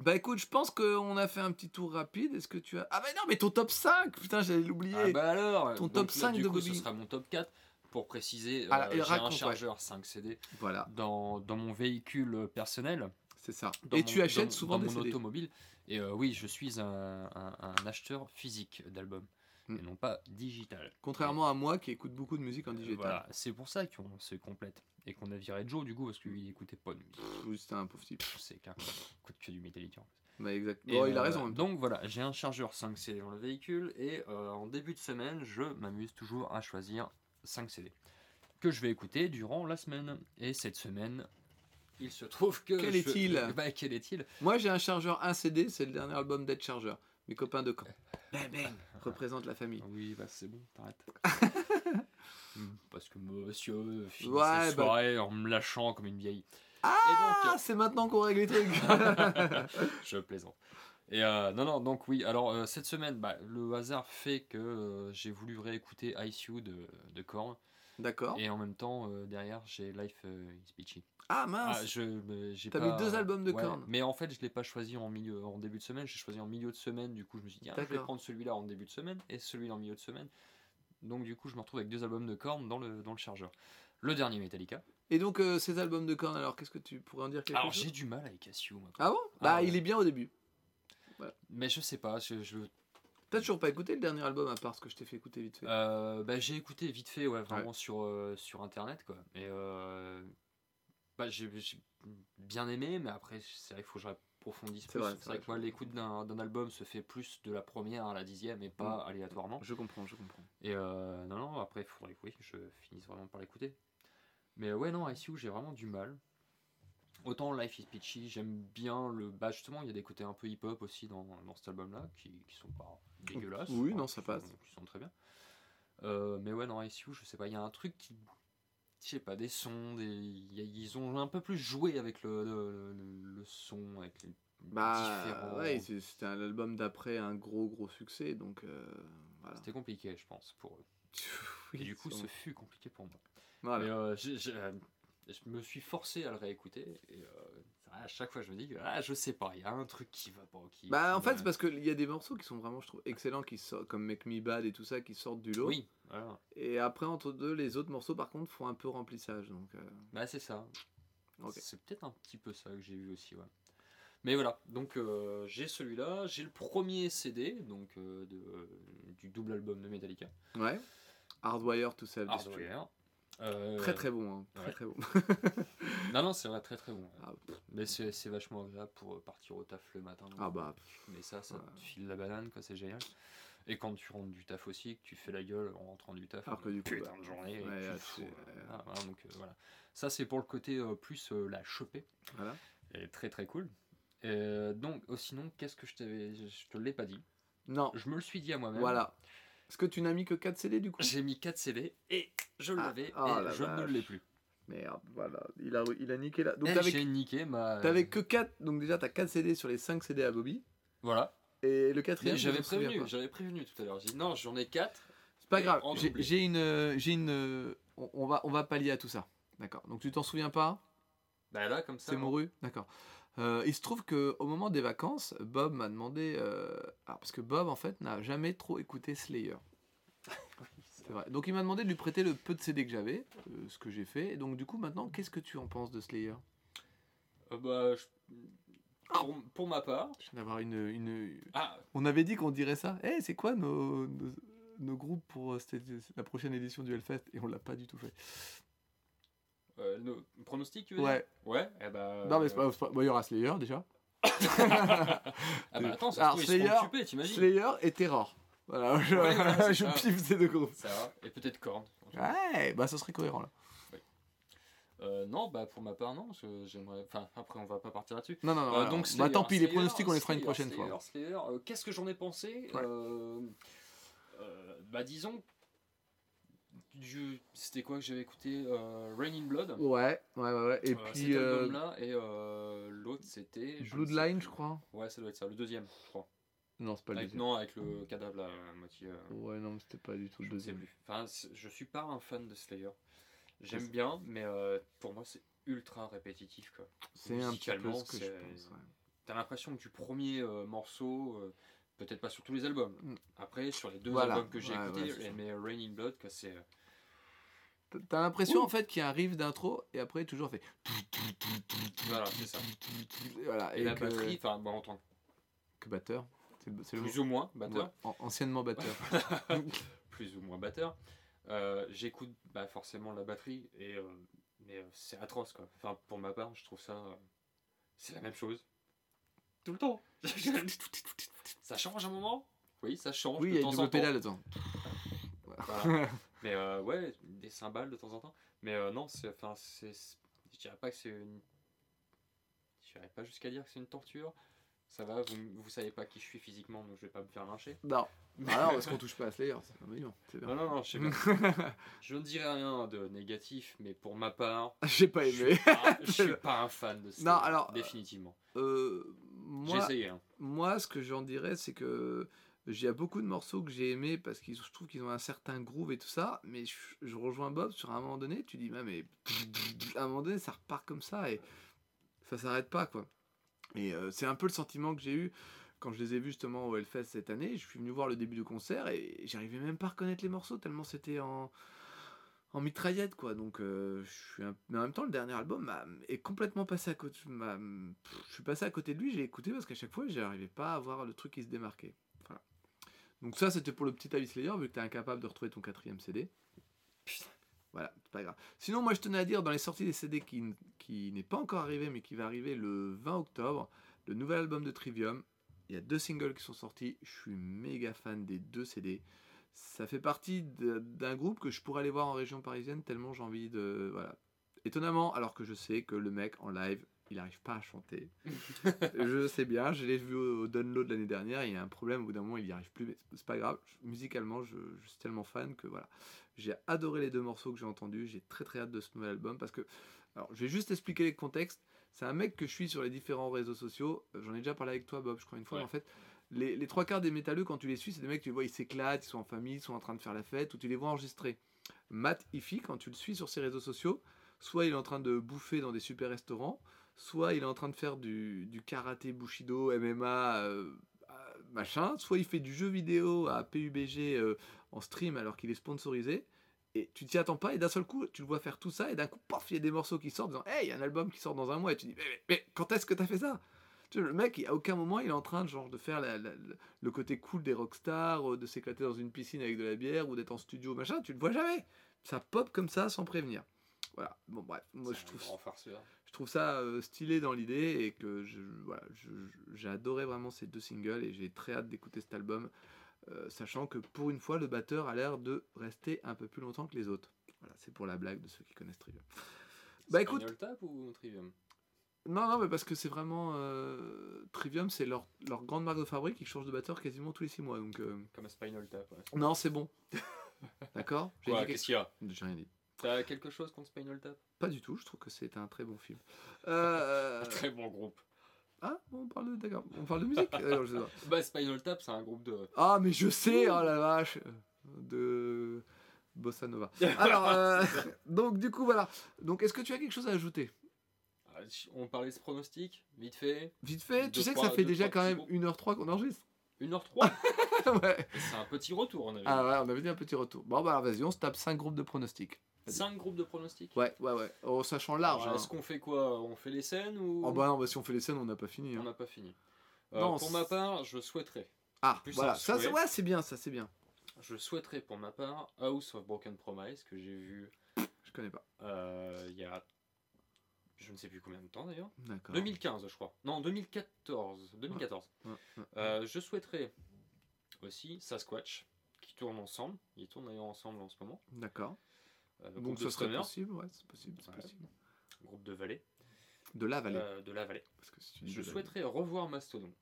Speaker 2: Bah écoute, je pense qu'on a fait un petit tour rapide. Est-ce que tu as. Ah bah non, mais ton top 5 Putain, j'allais l'oublier.
Speaker 1: Ah bah alors
Speaker 2: Ton
Speaker 1: donc
Speaker 2: top
Speaker 1: là,
Speaker 2: 5
Speaker 1: du
Speaker 2: de
Speaker 1: coup,
Speaker 2: Bobby.
Speaker 1: ce sera mon top 4. Pour préciser, euh,
Speaker 2: Ah, et
Speaker 1: j'ai un
Speaker 2: ouais.
Speaker 1: chargeur 5 CD
Speaker 2: Voilà,
Speaker 1: dans, dans mon véhicule personnel.
Speaker 2: c'est ça.
Speaker 1: dans
Speaker 2: Et
Speaker 1: mon-
Speaker 2: tu achètes
Speaker 1: dans-
Speaker 2: souvent
Speaker 1: dans
Speaker 2: des
Speaker 1: mon
Speaker 2: CD.
Speaker 1: automobile. Et euh, oui, je suis un, un- un acheteur physique d'albums
Speaker 2: Mm.
Speaker 1: et non pas digital.
Speaker 2: Contrairement à moi qui écoute beaucoup de musique en digital.
Speaker 1: Voilà, c'est pour ça qu'on se complète et qu'on a viré Joe du coup parce qu'il écoutait pas de musique.
Speaker 2: Oui, c'était un pauvre type.
Speaker 1: C'est qu'un écoute que du Metallica. en fait.
Speaker 2: Bah, exact. Bon, il a
Speaker 1: euh,
Speaker 2: raison.
Speaker 1: Donc voilà, j'ai un chargeur 5 CD dans le véhicule et euh, en début de semaine, je m'amuse toujours à choisir 5 CD que je vais écouter durant la semaine. Et cette semaine, il se trouve que.
Speaker 2: Quel
Speaker 1: je-
Speaker 2: est-il?
Speaker 1: Bah, Quel est-il?
Speaker 2: Moi, j'ai un chargeur 1 CD, c'est le dernier album d'Ed Charger. Mes copains de camp. Bang bang Représente la famille.
Speaker 1: Oui, bah c'est bon, t'arrêtes. Hmm, Parce que monsieur finit
Speaker 2: Ouais,
Speaker 1: sa
Speaker 2: bah-
Speaker 1: soirée en me lâchant comme une vieille.
Speaker 2: Ah,
Speaker 1: donc,
Speaker 2: c'est maintenant qu'on règle les trucs.
Speaker 1: je plaisante. Et euh, non, non, donc oui, alors euh, cette semaine, bah, le hasard fait que euh, j'ai voulu réécouter Ice You de, de Korn.
Speaker 2: D'accord.
Speaker 1: Et en même temps, euh, derrière, j'ai Life euh, is Peachy.
Speaker 2: Ah
Speaker 1: Ah,
Speaker 2: mince.
Speaker 1: je, j'ai
Speaker 2: T'as
Speaker 1: pas-
Speaker 2: mis deux albums de
Speaker 1: ouais,
Speaker 2: Korn.
Speaker 1: Mais en fait, je l'ai pas choisi en, milieu, en début de semaine, j'ai choisi en milieu de semaine. Du coup, je me suis dit, ah, je vais prendre celui-là en début de semaine et celui-là en milieu de semaine. Donc, du coup, je me retrouve avec deux albums de Korn dans le, dans le chargeur. Le dernier Metallica.
Speaker 2: Et donc, euh, ces albums de Korn, alors qu'est-ce que tu pourrais en dire quelque
Speaker 1: Alors, j'ai du mal avec Cassio.
Speaker 2: Ah bon? Bah,
Speaker 1: Ah, ouais.
Speaker 2: il est bien au début.
Speaker 1: Mais je sais pas, je, je-
Speaker 2: T'as toujours pas écouté le dernier album à part ce que je t'ai fait écouter vite fait
Speaker 1: Euh, bah, j'ai écouté vite fait, ouais, vraiment sur, euh, sur internet, quoi. Et euh, bah, j'ai bien aimé, mais après, c'est vrai qu'il faut que je approfondisse
Speaker 2: C'est
Speaker 1: plus.
Speaker 2: vrai,
Speaker 1: C'est vrai que moi, l'écoute d'un d'un album se fait plus de la première à la dixième et pas aléatoirement.
Speaker 2: Je comprends, je comprends.
Speaker 1: Et non, non, après, il faudrait que oui, je finisse vraiment par l'écouter. Mais ouais, non, ICU, j'ai vraiment du mal. Autant Life is Peachy, j'aime bien le. Bah, justement, il y a des côtés un peu hip-hop aussi dans, dans cet album-là qui, qui sont pas dégueulasses.
Speaker 2: Oui, non, ça
Speaker 1: qui
Speaker 2: passe.
Speaker 1: sont- qui sont très bien. Euh, mais ouais, dans ICU, je sais pas, il y a un truc qui. Je sais pas, des sons, des, ils ont un peu plus joué avec le, le, le- le son, avec les
Speaker 2: Bah,
Speaker 1: différents.
Speaker 2: ouais, c'était un album d'après un gros gros succès, donc euh, voilà.
Speaker 1: C'était compliqué, je pense, pour eux.
Speaker 2: Oui,
Speaker 1: Et du coup, ce fut compliqué pour moi.
Speaker 2: Voilà.
Speaker 1: Mais euh, euh, je me suis forcé à le réécouter et euh, à chaque fois je me dis ah, je sais pas, il y a un truc qui va pas. Qui,
Speaker 2: Bah, en fait, c'est parce qu'il y a des morceaux qui sont vraiment, je trouve, excellents, qui sortent, comme Make Me Bad et tout ça, qui sortent du lot.
Speaker 1: Oui, voilà.
Speaker 2: Et après, entre deux, les autres morceaux, par contre, font un peu remplissage. Donc, euh,
Speaker 1: Bah, c'est ça. C'est peut-être un petit peu ça que j'ai vu aussi, ouais. Mais voilà, donc euh, j'ai celui-là, j'ai le premier CD donc de, du double album de Metallica,
Speaker 2: Ouais. Hardwire, tout ça.
Speaker 1: Hardwire. Euh,
Speaker 2: Très très bon, hein. très
Speaker 1: ouais.
Speaker 2: très bon.
Speaker 1: Non, non, c'est vrai, très très bon.
Speaker 2: Ah,
Speaker 1: Mais c'est c'est vachement agréable pour euh, partir au taf le matin.
Speaker 2: Ah bah,
Speaker 1: Mais ça, ça
Speaker 2: Ouais.
Speaker 1: te file la banane, quoi, c'est génial. Et quand tu rentres du taf aussi, que tu fais la gueule en rentrant du taf,
Speaker 2: Alors que du coup,
Speaker 1: putain
Speaker 2: bah,
Speaker 1: de journée, et tu fous, euh, voilà, donc euh, voilà. Ça, c'est pour le côté euh, plus euh, la choper.
Speaker 2: voilà.
Speaker 1: Et très très cool. Euh, donc, oh, sinon, qu'est-ce que je t'avais. Je te l'ai pas dit.
Speaker 2: Non,
Speaker 1: Je me le suis dit à moi-même.
Speaker 2: voilà. Est-ce que tu n'as mis que 4 CD du coup?
Speaker 1: J'ai mis 4 CD et je
Speaker 2: Ah,
Speaker 1: l'avais
Speaker 2: oh
Speaker 1: et je ne
Speaker 2: vache.
Speaker 1: l'ai plus.
Speaker 2: Merde, voilà. Il a, il a niqué là. Donc t'avais
Speaker 1: j'ai niqué ma.
Speaker 2: t'avais que 4, donc déjà t'as 4 CD sur les 5 CD à Bobby.
Speaker 1: Voilà.
Speaker 2: Et le quatrième,
Speaker 1: J'avais prévenu, j'avais prévenu tout à l'heure. J'ai dit non, j'en ai 4.
Speaker 2: C'est pas grave, j'ai une. J'ai une on, va, on va pallier à tout ça. D'accord. Donc tu t'en souviens pas?
Speaker 1: Bah là, comme ça.
Speaker 2: C'est
Speaker 1: non.
Speaker 2: mouru? D'accord. Euh, il se trouve que au moment des vacances, Bob m'a demandé. euh, alors, parce que Bob, en fait, n'a jamais trop écouté Slayer. C'est vrai. Donc il m'a demandé de lui prêter le peu de CD que j'avais, euh, ce que j'ai fait. Et donc du coup, maintenant, qu'est-ce que tu en penses de Slayer?
Speaker 1: Bah, je- pour, pour ma part.
Speaker 2: Je viens d'avoir une, une.
Speaker 1: Ah,
Speaker 2: On avait dit qu'on dirait ça. Eh, c'est quoi nos, nos, nos groupes pour cette- la prochaine édition du Hellfest? Et on l'a pas du tout fait.
Speaker 1: Euh, tu veux dire?
Speaker 2: Ouais.
Speaker 1: Ouais, eh bah.
Speaker 2: Non, mais c'est pas. c'est pas- bon, il y aura Slayer déjà.
Speaker 1: Ah bah attends, ça se
Speaker 2: Alors,
Speaker 1: trouve, ils seront
Speaker 2: Slayer-
Speaker 1: occupés, t'imagines?
Speaker 2: Slayer et Terror. Voilà, je,
Speaker 1: Ouais, voilà, c'est
Speaker 2: je
Speaker 1: ça.
Speaker 2: piffe ces deux groupes.
Speaker 1: Ça va. Et peut-être Korn.
Speaker 2: Ouais, bah ça serait cohérent là.
Speaker 1: Euh, non, bah pour ma part, non. je- J'aimerais. Enfin, après, on va pas partir là-dessus.
Speaker 2: Non, non, non.
Speaker 1: Euh,
Speaker 2: voilà.
Speaker 1: donc,
Speaker 2: bah
Speaker 1: Slayer,
Speaker 2: tant pis, les
Speaker 1: Slayer,
Speaker 2: pronostics, on les fera une
Speaker 1: Slayer,
Speaker 2: prochaine
Speaker 1: Slayer,
Speaker 2: fois.
Speaker 1: Slayer, euh, Qu'est-ce que j'en ai pensé?
Speaker 2: Ouais.
Speaker 1: Euh, euh, Bah disons, du- c'était quoi que j'avais écouté euh, Rain in Blood.
Speaker 2: Ouais, ouais, ouais. ouais. Et
Speaker 1: Euh,
Speaker 2: puis
Speaker 1: cet
Speaker 2: euh,
Speaker 1: album-là, et euh, l'autre c'était.
Speaker 2: Bloodline, je crois.
Speaker 1: Ouais, ça doit être ça, le deuxième, je crois.
Speaker 2: Non, c'est pas le
Speaker 1: Avec,
Speaker 2: deuxième.
Speaker 1: non, avec le cadavre là, à moitié.
Speaker 2: Ouais, non, mais c'était pas du tout le
Speaker 1: je sais
Speaker 2: deuxième.
Speaker 1: plus. Enfin, je suis pas un fan de Slayer. J'aime bien, mais pour moi c'est ultra répétitif quoi.
Speaker 2: C'est un petit peu ce que je
Speaker 1: c'est-
Speaker 2: pense. ouais.
Speaker 1: T'as l'impression que du premier morceau, peut-être pas sur tous les albums.
Speaker 2: Mm.
Speaker 1: Après, sur les deux
Speaker 2: Voilà,
Speaker 1: albums que j'ai
Speaker 2: ouais,
Speaker 1: écoutés,
Speaker 2: ouais,
Speaker 1: mais Rain in Blood, c'est.
Speaker 2: T'as- l'impression en fait qu'il y a un riff d'intro et après toujours fait.
Speaker 1: Voilà, c'est ça.
Speaker 2: Et Voilà,
Speaker 1: Et, la
Speaker 2: que-
Speaker 1: batterie, enfin, bon, en tant
Speaker 2: Que batteur. C'est le, le
Speaker 1: plus ou moins batteur,
Speaker 2: Ouais, anciennement batteur.
Speaker 1: plus ou moins batteur, euh, j'écoute bah, forcément la batterie, et, euh, mais euh, c'est atroce quoi. Enfin, pour ma part, je trouve ça. euh, c'est la même chose. Tout le temps. ça change un moment? Oui, ça change.
Speaker 2: oui, il y a une double
Speaker 1: temps. Voilà. Mais euh, ouais, des cymbales de temps en temps. Mais euh, non, c'est, enfin, c'est, je dirais pas que c'est une, je dirais pas jusqu'à dire que c'est une torture. Ça va, vous, vous savez pas qui je suis physiquement, donc je vais pas me faire lyncher.
Speaker 2: Non. Ah non, parce qu'on touche pas à Slayer, c'est pas mignon. C'est bien.
Speaker 1: Non, non, non, je sais je ne dirais rien de négatif, mais pour ma part,
Speaker 2: J'ai pas
Speaker 1: je
Speaker 2: aimé.
Speaker 1: suis pas, je suis pas un fan de ça.
Speaker 2: alors,
Speaker 1: définitivement.
Speaker 2: Euh,
Speaker 1: J'ai
Speaker 2: moi,
Speaker 1: essayé. Hein.
Speaker 2: moi, ce que j'en dirais, c'est que il y a beaucoup de morceaux que j'ai aimés parce que je trouve qu'ils ont un certain groove et tout ça, mais je, rejoins Bob sur un moment donné, tu dis, mais à un moment donné, ça repart comme ça et ça s'arrête pas, quoi. Et euh, c'est un peu le sentiment que j'ai eu quand je les ai vus justement au Hellfest cette année. Je suis venu voir le début du concert et j'arrivais même pas à reconnaître les morceaux tellement c'était en, mitraillette, quoi. Donc, euh, mais en même temps, le dernier album est complètement passé à côté. Je suis passé à côté de lui, j'ai écouté parce qu'à chaque fois, j'arrivais pas à voir le truc qui se démarquait. Donc, ça, c'était pour le petit avis Slayer, vu que tu es incapable de retrouver ton quatrième CD. Voilà, c'est pas grave. Sinon, moi, je tenais à dire, dans les sorties des CD qui, qui n'est pas encore arrivé, mais qui va arriver le 20 octobre, le nouvel album de Trivium. Il y a deux singles qui sont sortis. Je suis méga fan des deux CD. Ça fait partie d'un groupe que je pourrais aller voir en région parisienne tellement j'ai envie de. Voilà. Étonnamment, alors que je sais que le mec en live, il n'arrive pas à chanter. je sais bien, je l'ai vu au, au download l'année dernière. Il y a un problème, au bout d'un moment, il n'y arrive plus, mais c'est pas grave. Je- musicalement, je, je suis tellement fan que voilà. J'ai adoré les deux morceaux que j'ai entendus. J'ai très très hâte de ce nouvel album parce que. Alors, je vais juste expliquer les contextes. C'est un mec que je suis sur les différents réseaux sociaux. Euh, J'en ai déjà parlé avec toi, Bob, je crois, une fois.
Speaker 1: Ouais.
Speaker 2: mais En fait, les, les trois quarts des métalleux, quand tu les suis, c'est des mecs, tu les vois, ils s'éclatent, ils sont en famille, ils sont en train de faire la fête, ou tu les vois enregistrer. Matt Ifi, quand tu le suis sur ses réseaux sociaux, soit il est en train de bouffer dans des super restaurants, soit il est en train de faire du, du karaté bushido, MMA, euh, euh, machin, soit il fait du jeu vidéo à PUBG euh, en stream alors qu'il est sponsorisé. Et tu t'y attends pas, et d'un seul coup, tu le vois faire tout ça, et d'un coup, paf, il y a des morceaux qui sortent, en disant Hey, il y a un album qui sort dans un mois, et tu dis Mais, mais- mais quand est-ce que t'as fait ça? Tu Le mec, à aucun moment, il est en train de, genre, de faire la- la- la- le côté cool des rockstars, de s'éclater dans une piscine avec de la bière, ou d'être en studio, machin, tu le vois jamais. Ça pop comme ça, sans prévenir. Voilà, bon, bref, moi je trouve,
Speaker 1: grand farceur.
Speaker 2: Je trouve ça euh, stylé dans l'idée et que je, voilà, j'ai adoré vraiment ces deux singles et j'ai très hâte d'écouter cet album, euh, sachant que pour une fois, le batteur a l'air de rester un peu plus longtemps que les autres. Voilà, c'est pour la blague de ceux qui connaissent Trivium. Bah, écoute-
Speaker 1: Spinal Tap ou Trivium?
Speaker 2: Non, non, mais parce que c'est vraiment. euh, Trivium, c'est leur, leur grande marque de fabrique, ils changent de batteur quasiment tous les six mois. Donc, euh,
Speaker 1: Comme Spinal Tap. Ouais.
Speaker 2: non, c'est bon. D'accord? J'ai
Speaker 1: qu'est-ce qu'il y a?
Speaker 2: J'ai rien dit.
Speaker 1: T'as quelque chose contre Spinal Tap?
Speaker 2: Pas du tout, je trouve que c'est un très bon film. Euh,
Speaker 1: Très bon groupe.
Speaker 2: Ah, on parle de, d'accord, on parle de musique Alors, je sais pas.
Speaker 1: Bah, Spinal Tap, c'est un groupe de.
Speaker 2: Ah, mais je sais, oh la vache De Bossa Nova. Alors, euh, donc du coup, voilà. Donc, est-ce que tu as quelque chose à ajouter?
Speaker 1: Ah, On parlait de ce pronostic, vite fait.
Speaker 2: Vite fait, tu sais que ça fait
Speaker 1: deux,
Speaker 2: déjà
Speaker 1: trois
Speaker 2: quand même
Speaker 1: groupes.
Speaker 2: 1h03 qu'on enregistre
Speaker 1: 1h03
Speaker 2: Ouais.
Speaker 1: C'est un petit retour, on avait
Speaker 2: Ah ouais, on avait dit un petit retour. Bon, bah alors, vas-y, on se tape 5 groupes de pronostics.
Speaker 1: 5 groupes de pronostics.
Speaker 2: Ouais, ouais, ouais. Oh, sachant large.
Speaker 1: Alors,
Speaker 2: hein.
Speaker 1: Est-ce qu'on fait quoi? On fait les scènes ou
Speaker 2: Oh bah non, bah, si on fait les scènes, on n'a pas fini.
Speaker 1: on
Speaker 2: hein.
Speaker 1: n'a pas fini Euh,
Speaker 2: Non,
Speaker 1: Pour ma part, je souhaiterais.
Speaker 2: Ah,
Speaker 1: plus
Speaker 2: voilà. Ça, c'est ouais, c'est bien, ça, c'est bien.
Speaker 1: Je souhaiterais pour ma part House of Broken Promise que j'ai vu
Speaker 2: Je connais pas.
Speaker 1: euh, il y a je ne sais plus combien de temps d'ailleurs.
Speaker 2: D'accord.
Speaker 1: 2015 je crois. Non 2014. 2014.
Speaker 2: Ouais, ouais.
Speaker 1: Euh, je souhaiterais aussi Sasquatch qui tournent ensemble. Ils tournent d'ailleurs ensemble en ce moment.
Speaker 2: D'accord.
Speaker 1: Euh,
Speaker 2: Donc, ce serait possible, ouais, c'est possible, c'est possible.
Speaker 1: groupe de vallée,
Speaker 2: De la vallée.
Speaker 1: euh, de la vallée.
Speaker 2: Parce que si
Speaker 1: Je souhaiterais revoir Mastodon.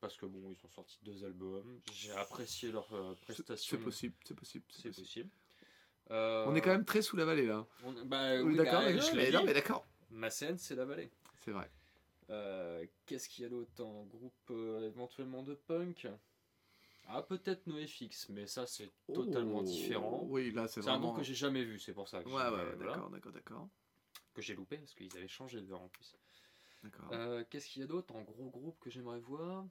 Speaker 1: Parce que bon, ils ont sorti deux albums. J'ai apprécié leur euh, prestation.
Speaker 2: C'est possible, c'est possible.
Speaker 1: C'est possible. Euh,
Speaker 2: On est quand même très sous la vallée là.
Speaker 1: on- bah,
Speaker 2: On
Speaker 1: oui,
Speaker 2: est d'accord,
Speaker 1: bah,
Speaker 2: d'accord
Speaker 1: je l'ai
Speaker 2: mais mais d'accord.
Speaker 1: Ma scène, c'est la vallée.
Speaker 2: C'est vrai.
Speaker 1: Qu'est-ce qu'il y a d'autre en groupe éventuellement de punk? Ah, peut-être NoFX, mais ça, c'est totalement
Speaker 2: Oh,
Speaker 1: différent.
Speaker 2: Oui, là c'est
Speaker 1: C'est un
Speaker 2: vraiment.
Speaker 1: groupe que j'ai jamais vu, c'est pour ça que,
Speaker 2: Ouais, ouais, ouais,
Speaker 1: voilà,
Speaker 2: d'accord, d'accord, d'accord.
Speaker 1: que j'ai loupé parce qu'ils avaient changé de verre en plus.
Speaker 2: d'accord.
Speaker 1: Euh, Qu'est-ce qu'il y a d'autre en gros groupe que j'aimerais voir?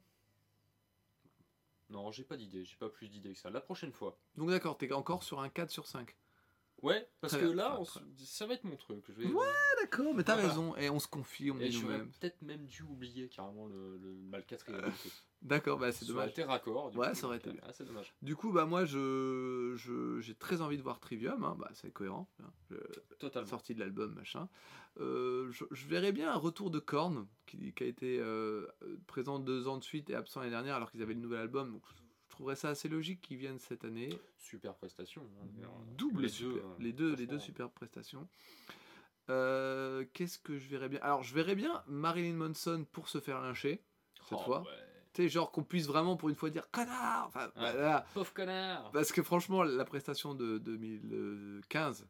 Speaker 1: Non, j'ai pas d'idée, j'ai pas plus d'idées que ça. La prochaine fois.
Speaker 2: Donc d'accord, t'es encore sur un 4 sur 5.
Speaker 1: Ouais, parce que là, on ça va être mon truc. Je vais...
Speaker 2: Ouais, D'accord, mais t'as
Speaker 1: Voilà.
Speaker 2: raison. Et on se confie, on
Speaker 1: Et
Speaker 2: est
Speaker 1: j'aurais
Speaker 2: nous-mêmes.
Speaker 1: peut-être même dû oublier carrément le, le, bah, le quatrième. coup.
Speaker 2: D'accord, bah c'est
Speaker 1: Ça aurait
Speaker 2: dommage.
Speaker 1: été raccord. du
Speaker 2: Ouais,
Speaker 1: coup,
Speaker 2: ça aurait été bien.
Speaker 1: Ah, c'est dommage.
Speaker 2: Du coup, bah moi, je, je- j'ai très envie de voir Trivium. Hein. Bah, c'est cohérent. hein. Le-
Speaker 1: Totalement.
Speaker 2: sortie de l'album, machin. Euh, je, je verrais bien un retour de Korn, qui, qui a été euh, euh, présent deux ans de suite et absent l'année dernière, alors qu'ils avaient le nouvel album. Donc, je trouverais ça assez logique qu'ils viennent cette année.
Speaker 1: Super prestation. hein, d'ailleurs.
Speaker 2: Double
Speaker 1: les
Speaker 2: super-
Speaker 1: deux. euh,
Speaker 2: les deux, les deux
Speaker 1: franchement,
Speaker 2: super prestations. Euh, Qu'est-ce que je verrais bien? Alors, je verrais bien Marilyn Manson pour se faire lyncher, cette
Speaker 1: oh,
Speaker 2: fois.
Speaker 1: ouais.
Speaker 2: Tu sais, genre qu'on puisse vraiment pour une fois dire connard enfin.
Speaker 1: Pauvre connard
Speaker 2: Parce que franchement, la prestation de 2015,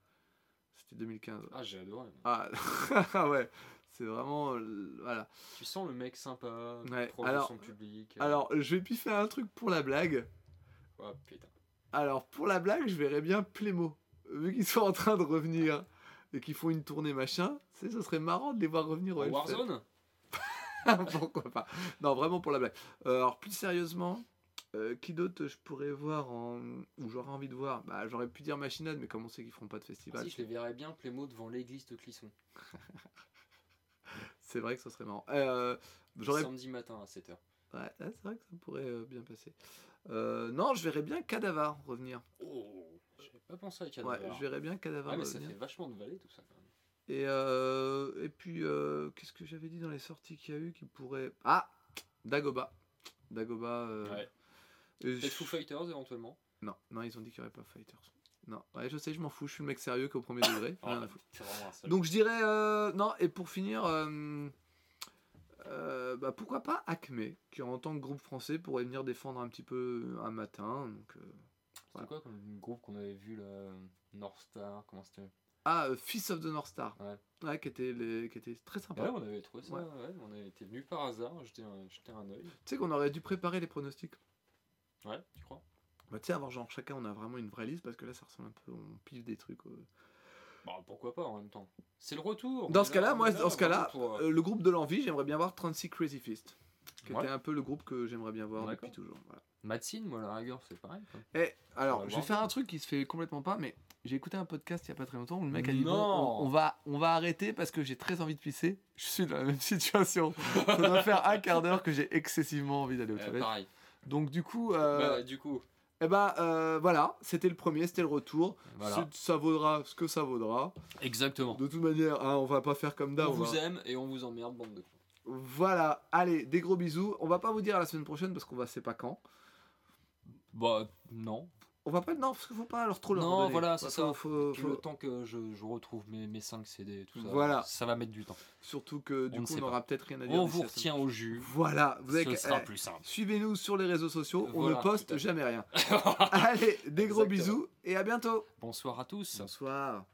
Speaker 2: c'était 2015.
Speaker 1: Ah, j'ai adoré.
Speaker 2: Ah, ouais, c'est vraiment. euh, voilà.
Speaker 1: Tu sens le mec sympa,
Speaker 2: Ouais,
Speaker 1: proche
Speaker 2: alors-
Speaker 1: de son public. euh,
Speaker 2: Alors, je vais puis faire un truc pour la blague.
Speaker 1: Oh putain.
Speaker 2: Alors, pour la blague, je verrais bien Plémo. Vu qu'ils sont en train de revenir et qu'ils font une tournée machin, tu sais, ce serait marrant de les voir revenir au
Speaker 1: En
Speaker 2: Hellfest.
Speaker 1: Warzone
Speaker 2: Pourquoi pas Non, vraiment pour la blague. Euh, alors, plus sérieusement, euh, qui d'autre je pourrais voir en... ou j'aurais envie de voir? Bah, J'aurais pu dire Machinade, mais comme on sait qu'ils feront pas de
Speaker 1: Ah,
Speaker 2: festival,
Speaker 1: Si, je les verrais bien Plémo devant l'église de Clisson.
Speaker 2: c'est vrai que ce serait marrant. Euh, j'aurais
Speaker 1: Samedi matin à 7h.
Speaker 2: Ouais, ouais, c'est vrai que ça pourrait euh, bien passer. Euh, non, je verrais bien Cadavar revenir.
Speaker 1: Oh J'avais pas pensé à
Speaker 2: Ouais,
Speaker 1: Cadaver.
Speaker 2: je verrais bien Cadavar
Speaker 1: Ah, mais ça
Speaker 2: revenir.
Speaker 1: fait vachement de vallée tout ça quand même.
Speaker 2: Et, euh, et puis, euh, qu'est-ce que j'avais dit dans les sorties qu'il y a eu qui pourrait. Ah Dagoba. Dagoba.
Speaker 1: Ouais.
Speaker 2: et
Speaker 1: Peut-être
Speaker 2: je-
Speaker 1: Foo Fighters éventuellement.
Speaker 2: Non, non, ils ont dit qu'il n'y aurait pas Fighters. Non, ouais, je sais, je m'en fous, je suis le mec sérieux qu'au premier degré. rien à foutre.
Speaker 1: seul.
Speaker 2: Donc je dirais. euh, non, et pour finir. euh, euh, bah, pourquoi pas Acme, qui en tant que groupe français pourrait venir défendre un petit peu un matin. Donc,
Speaker 1: C'était quoi comme groupe qu'on avait vu là North Star Comment c'était
Speaker 2: Ah, Fist of the North Star.
Speaker 1: Ouais.
Speaker 2: qui, était les- qui était très sympa.
Speaker 1: là, on avait trouvé ça,
Speaker 2: Ouais.
Speaker 1: ouais. on avait été venu par hasard, jeter un, jeter un œil.
Speaker 2: Tu sais qu'on aurait dû préparer les pronostics.
Speaker 1: Ouais, tu crois?
Speaker 2: Bah, tu sais, avoir genre chacun, on a vraiment une vraie liste parce que là, ça ressemble un peu, on pile des trucs. euh.
Speaker 1: Bah pourquoi pas en même temps. C'est le retour.
Speaker 2: Dans ce cas-là, moi, dans ce cas-là,
Speaker 1: pour, euh,
Speaker 2: euh, le groupe de l'envie, j'aimerais bien voir 36 Crazy Fist. Qui
Speaker 1: Ouais.
Speaker 2: était un peu le groupe que j'aimerais bien voir depuis toujours. Voilà.
Speaker 1: Moi, la rigueur, c'est pareil. quoi.
Speaker 2: Et alors,
Speaker 1: va
Speaker 2: je vais faire un truc qui se fait complètement pas, mais j'ai écouté un podcast il y a pas très longtemps où le mec a dit
Speaker 1: Non.
Speaker 2: bon, on, on va, on va arrêter parce que j'ai très envie de pisser. Je suis dans la même situation. Ça doit faire un quart d'heure que j'ai excessivement envie d'aller aux
Speaker 1: Euh,
Speaker 2: toilettes.
Speaker 1: pareil.
Speaker 2: Donc du coup, euh,
Speaker 1: Bah, du coup,
Speaker 2: eh ben euh, voilà, c'était le premier, c'était le retour.
Speaker 1: voilà.
Speaker 2: C'est- Ça vaudra ce que ça vaudra.
Speaker 1: Exactement.
Speaker 2: De toute manière, hein, on va pas faire comme d'hab.
Speaker 1: On vous
Speaker 2: va-
Speaker 1: aime et on vous emmerde, bande de.
Speaker 2: Voilà, allez, des gros bisous. On va pas vous dire à la semaine prochaine parce qu'on va sait pas quand.
Speaker 1: Bah, non.
Speaker 2: On va pas non parce qu'il faut pas leur trop leur
Speaker 1: Non, voilà, c'est ça.
Speaker 2: faut- faut-
Speaker 1: Le temps que je, je retrouve mes, mes 5 CD et tout ça,
Speaker 2: Voilà.
Speaker 1: ça va mettre du temps.
Speaker 2: Surtout que du
Speaker 1: On
Speaker 2: coup on
Speaker 1: pas.
Speaker 2: aura peut-être rien à dire.
Speaker 1: On vous retient au jus.
Speaker 2: Voilà, vous avez
Speaker 1: Ce sera
Speaker 2: eh,
Speaker 1: plus simple.
Speaker 2: Suivez-nous sur les réseaux sociaux, on ne poste jamais rien. Allez, des gros
Speaker 1: Exactement.
Speaker 2: bisous et à bientôt.
Speaker 1: Bonsoir à tous.
Speaker 2: Bonsoir.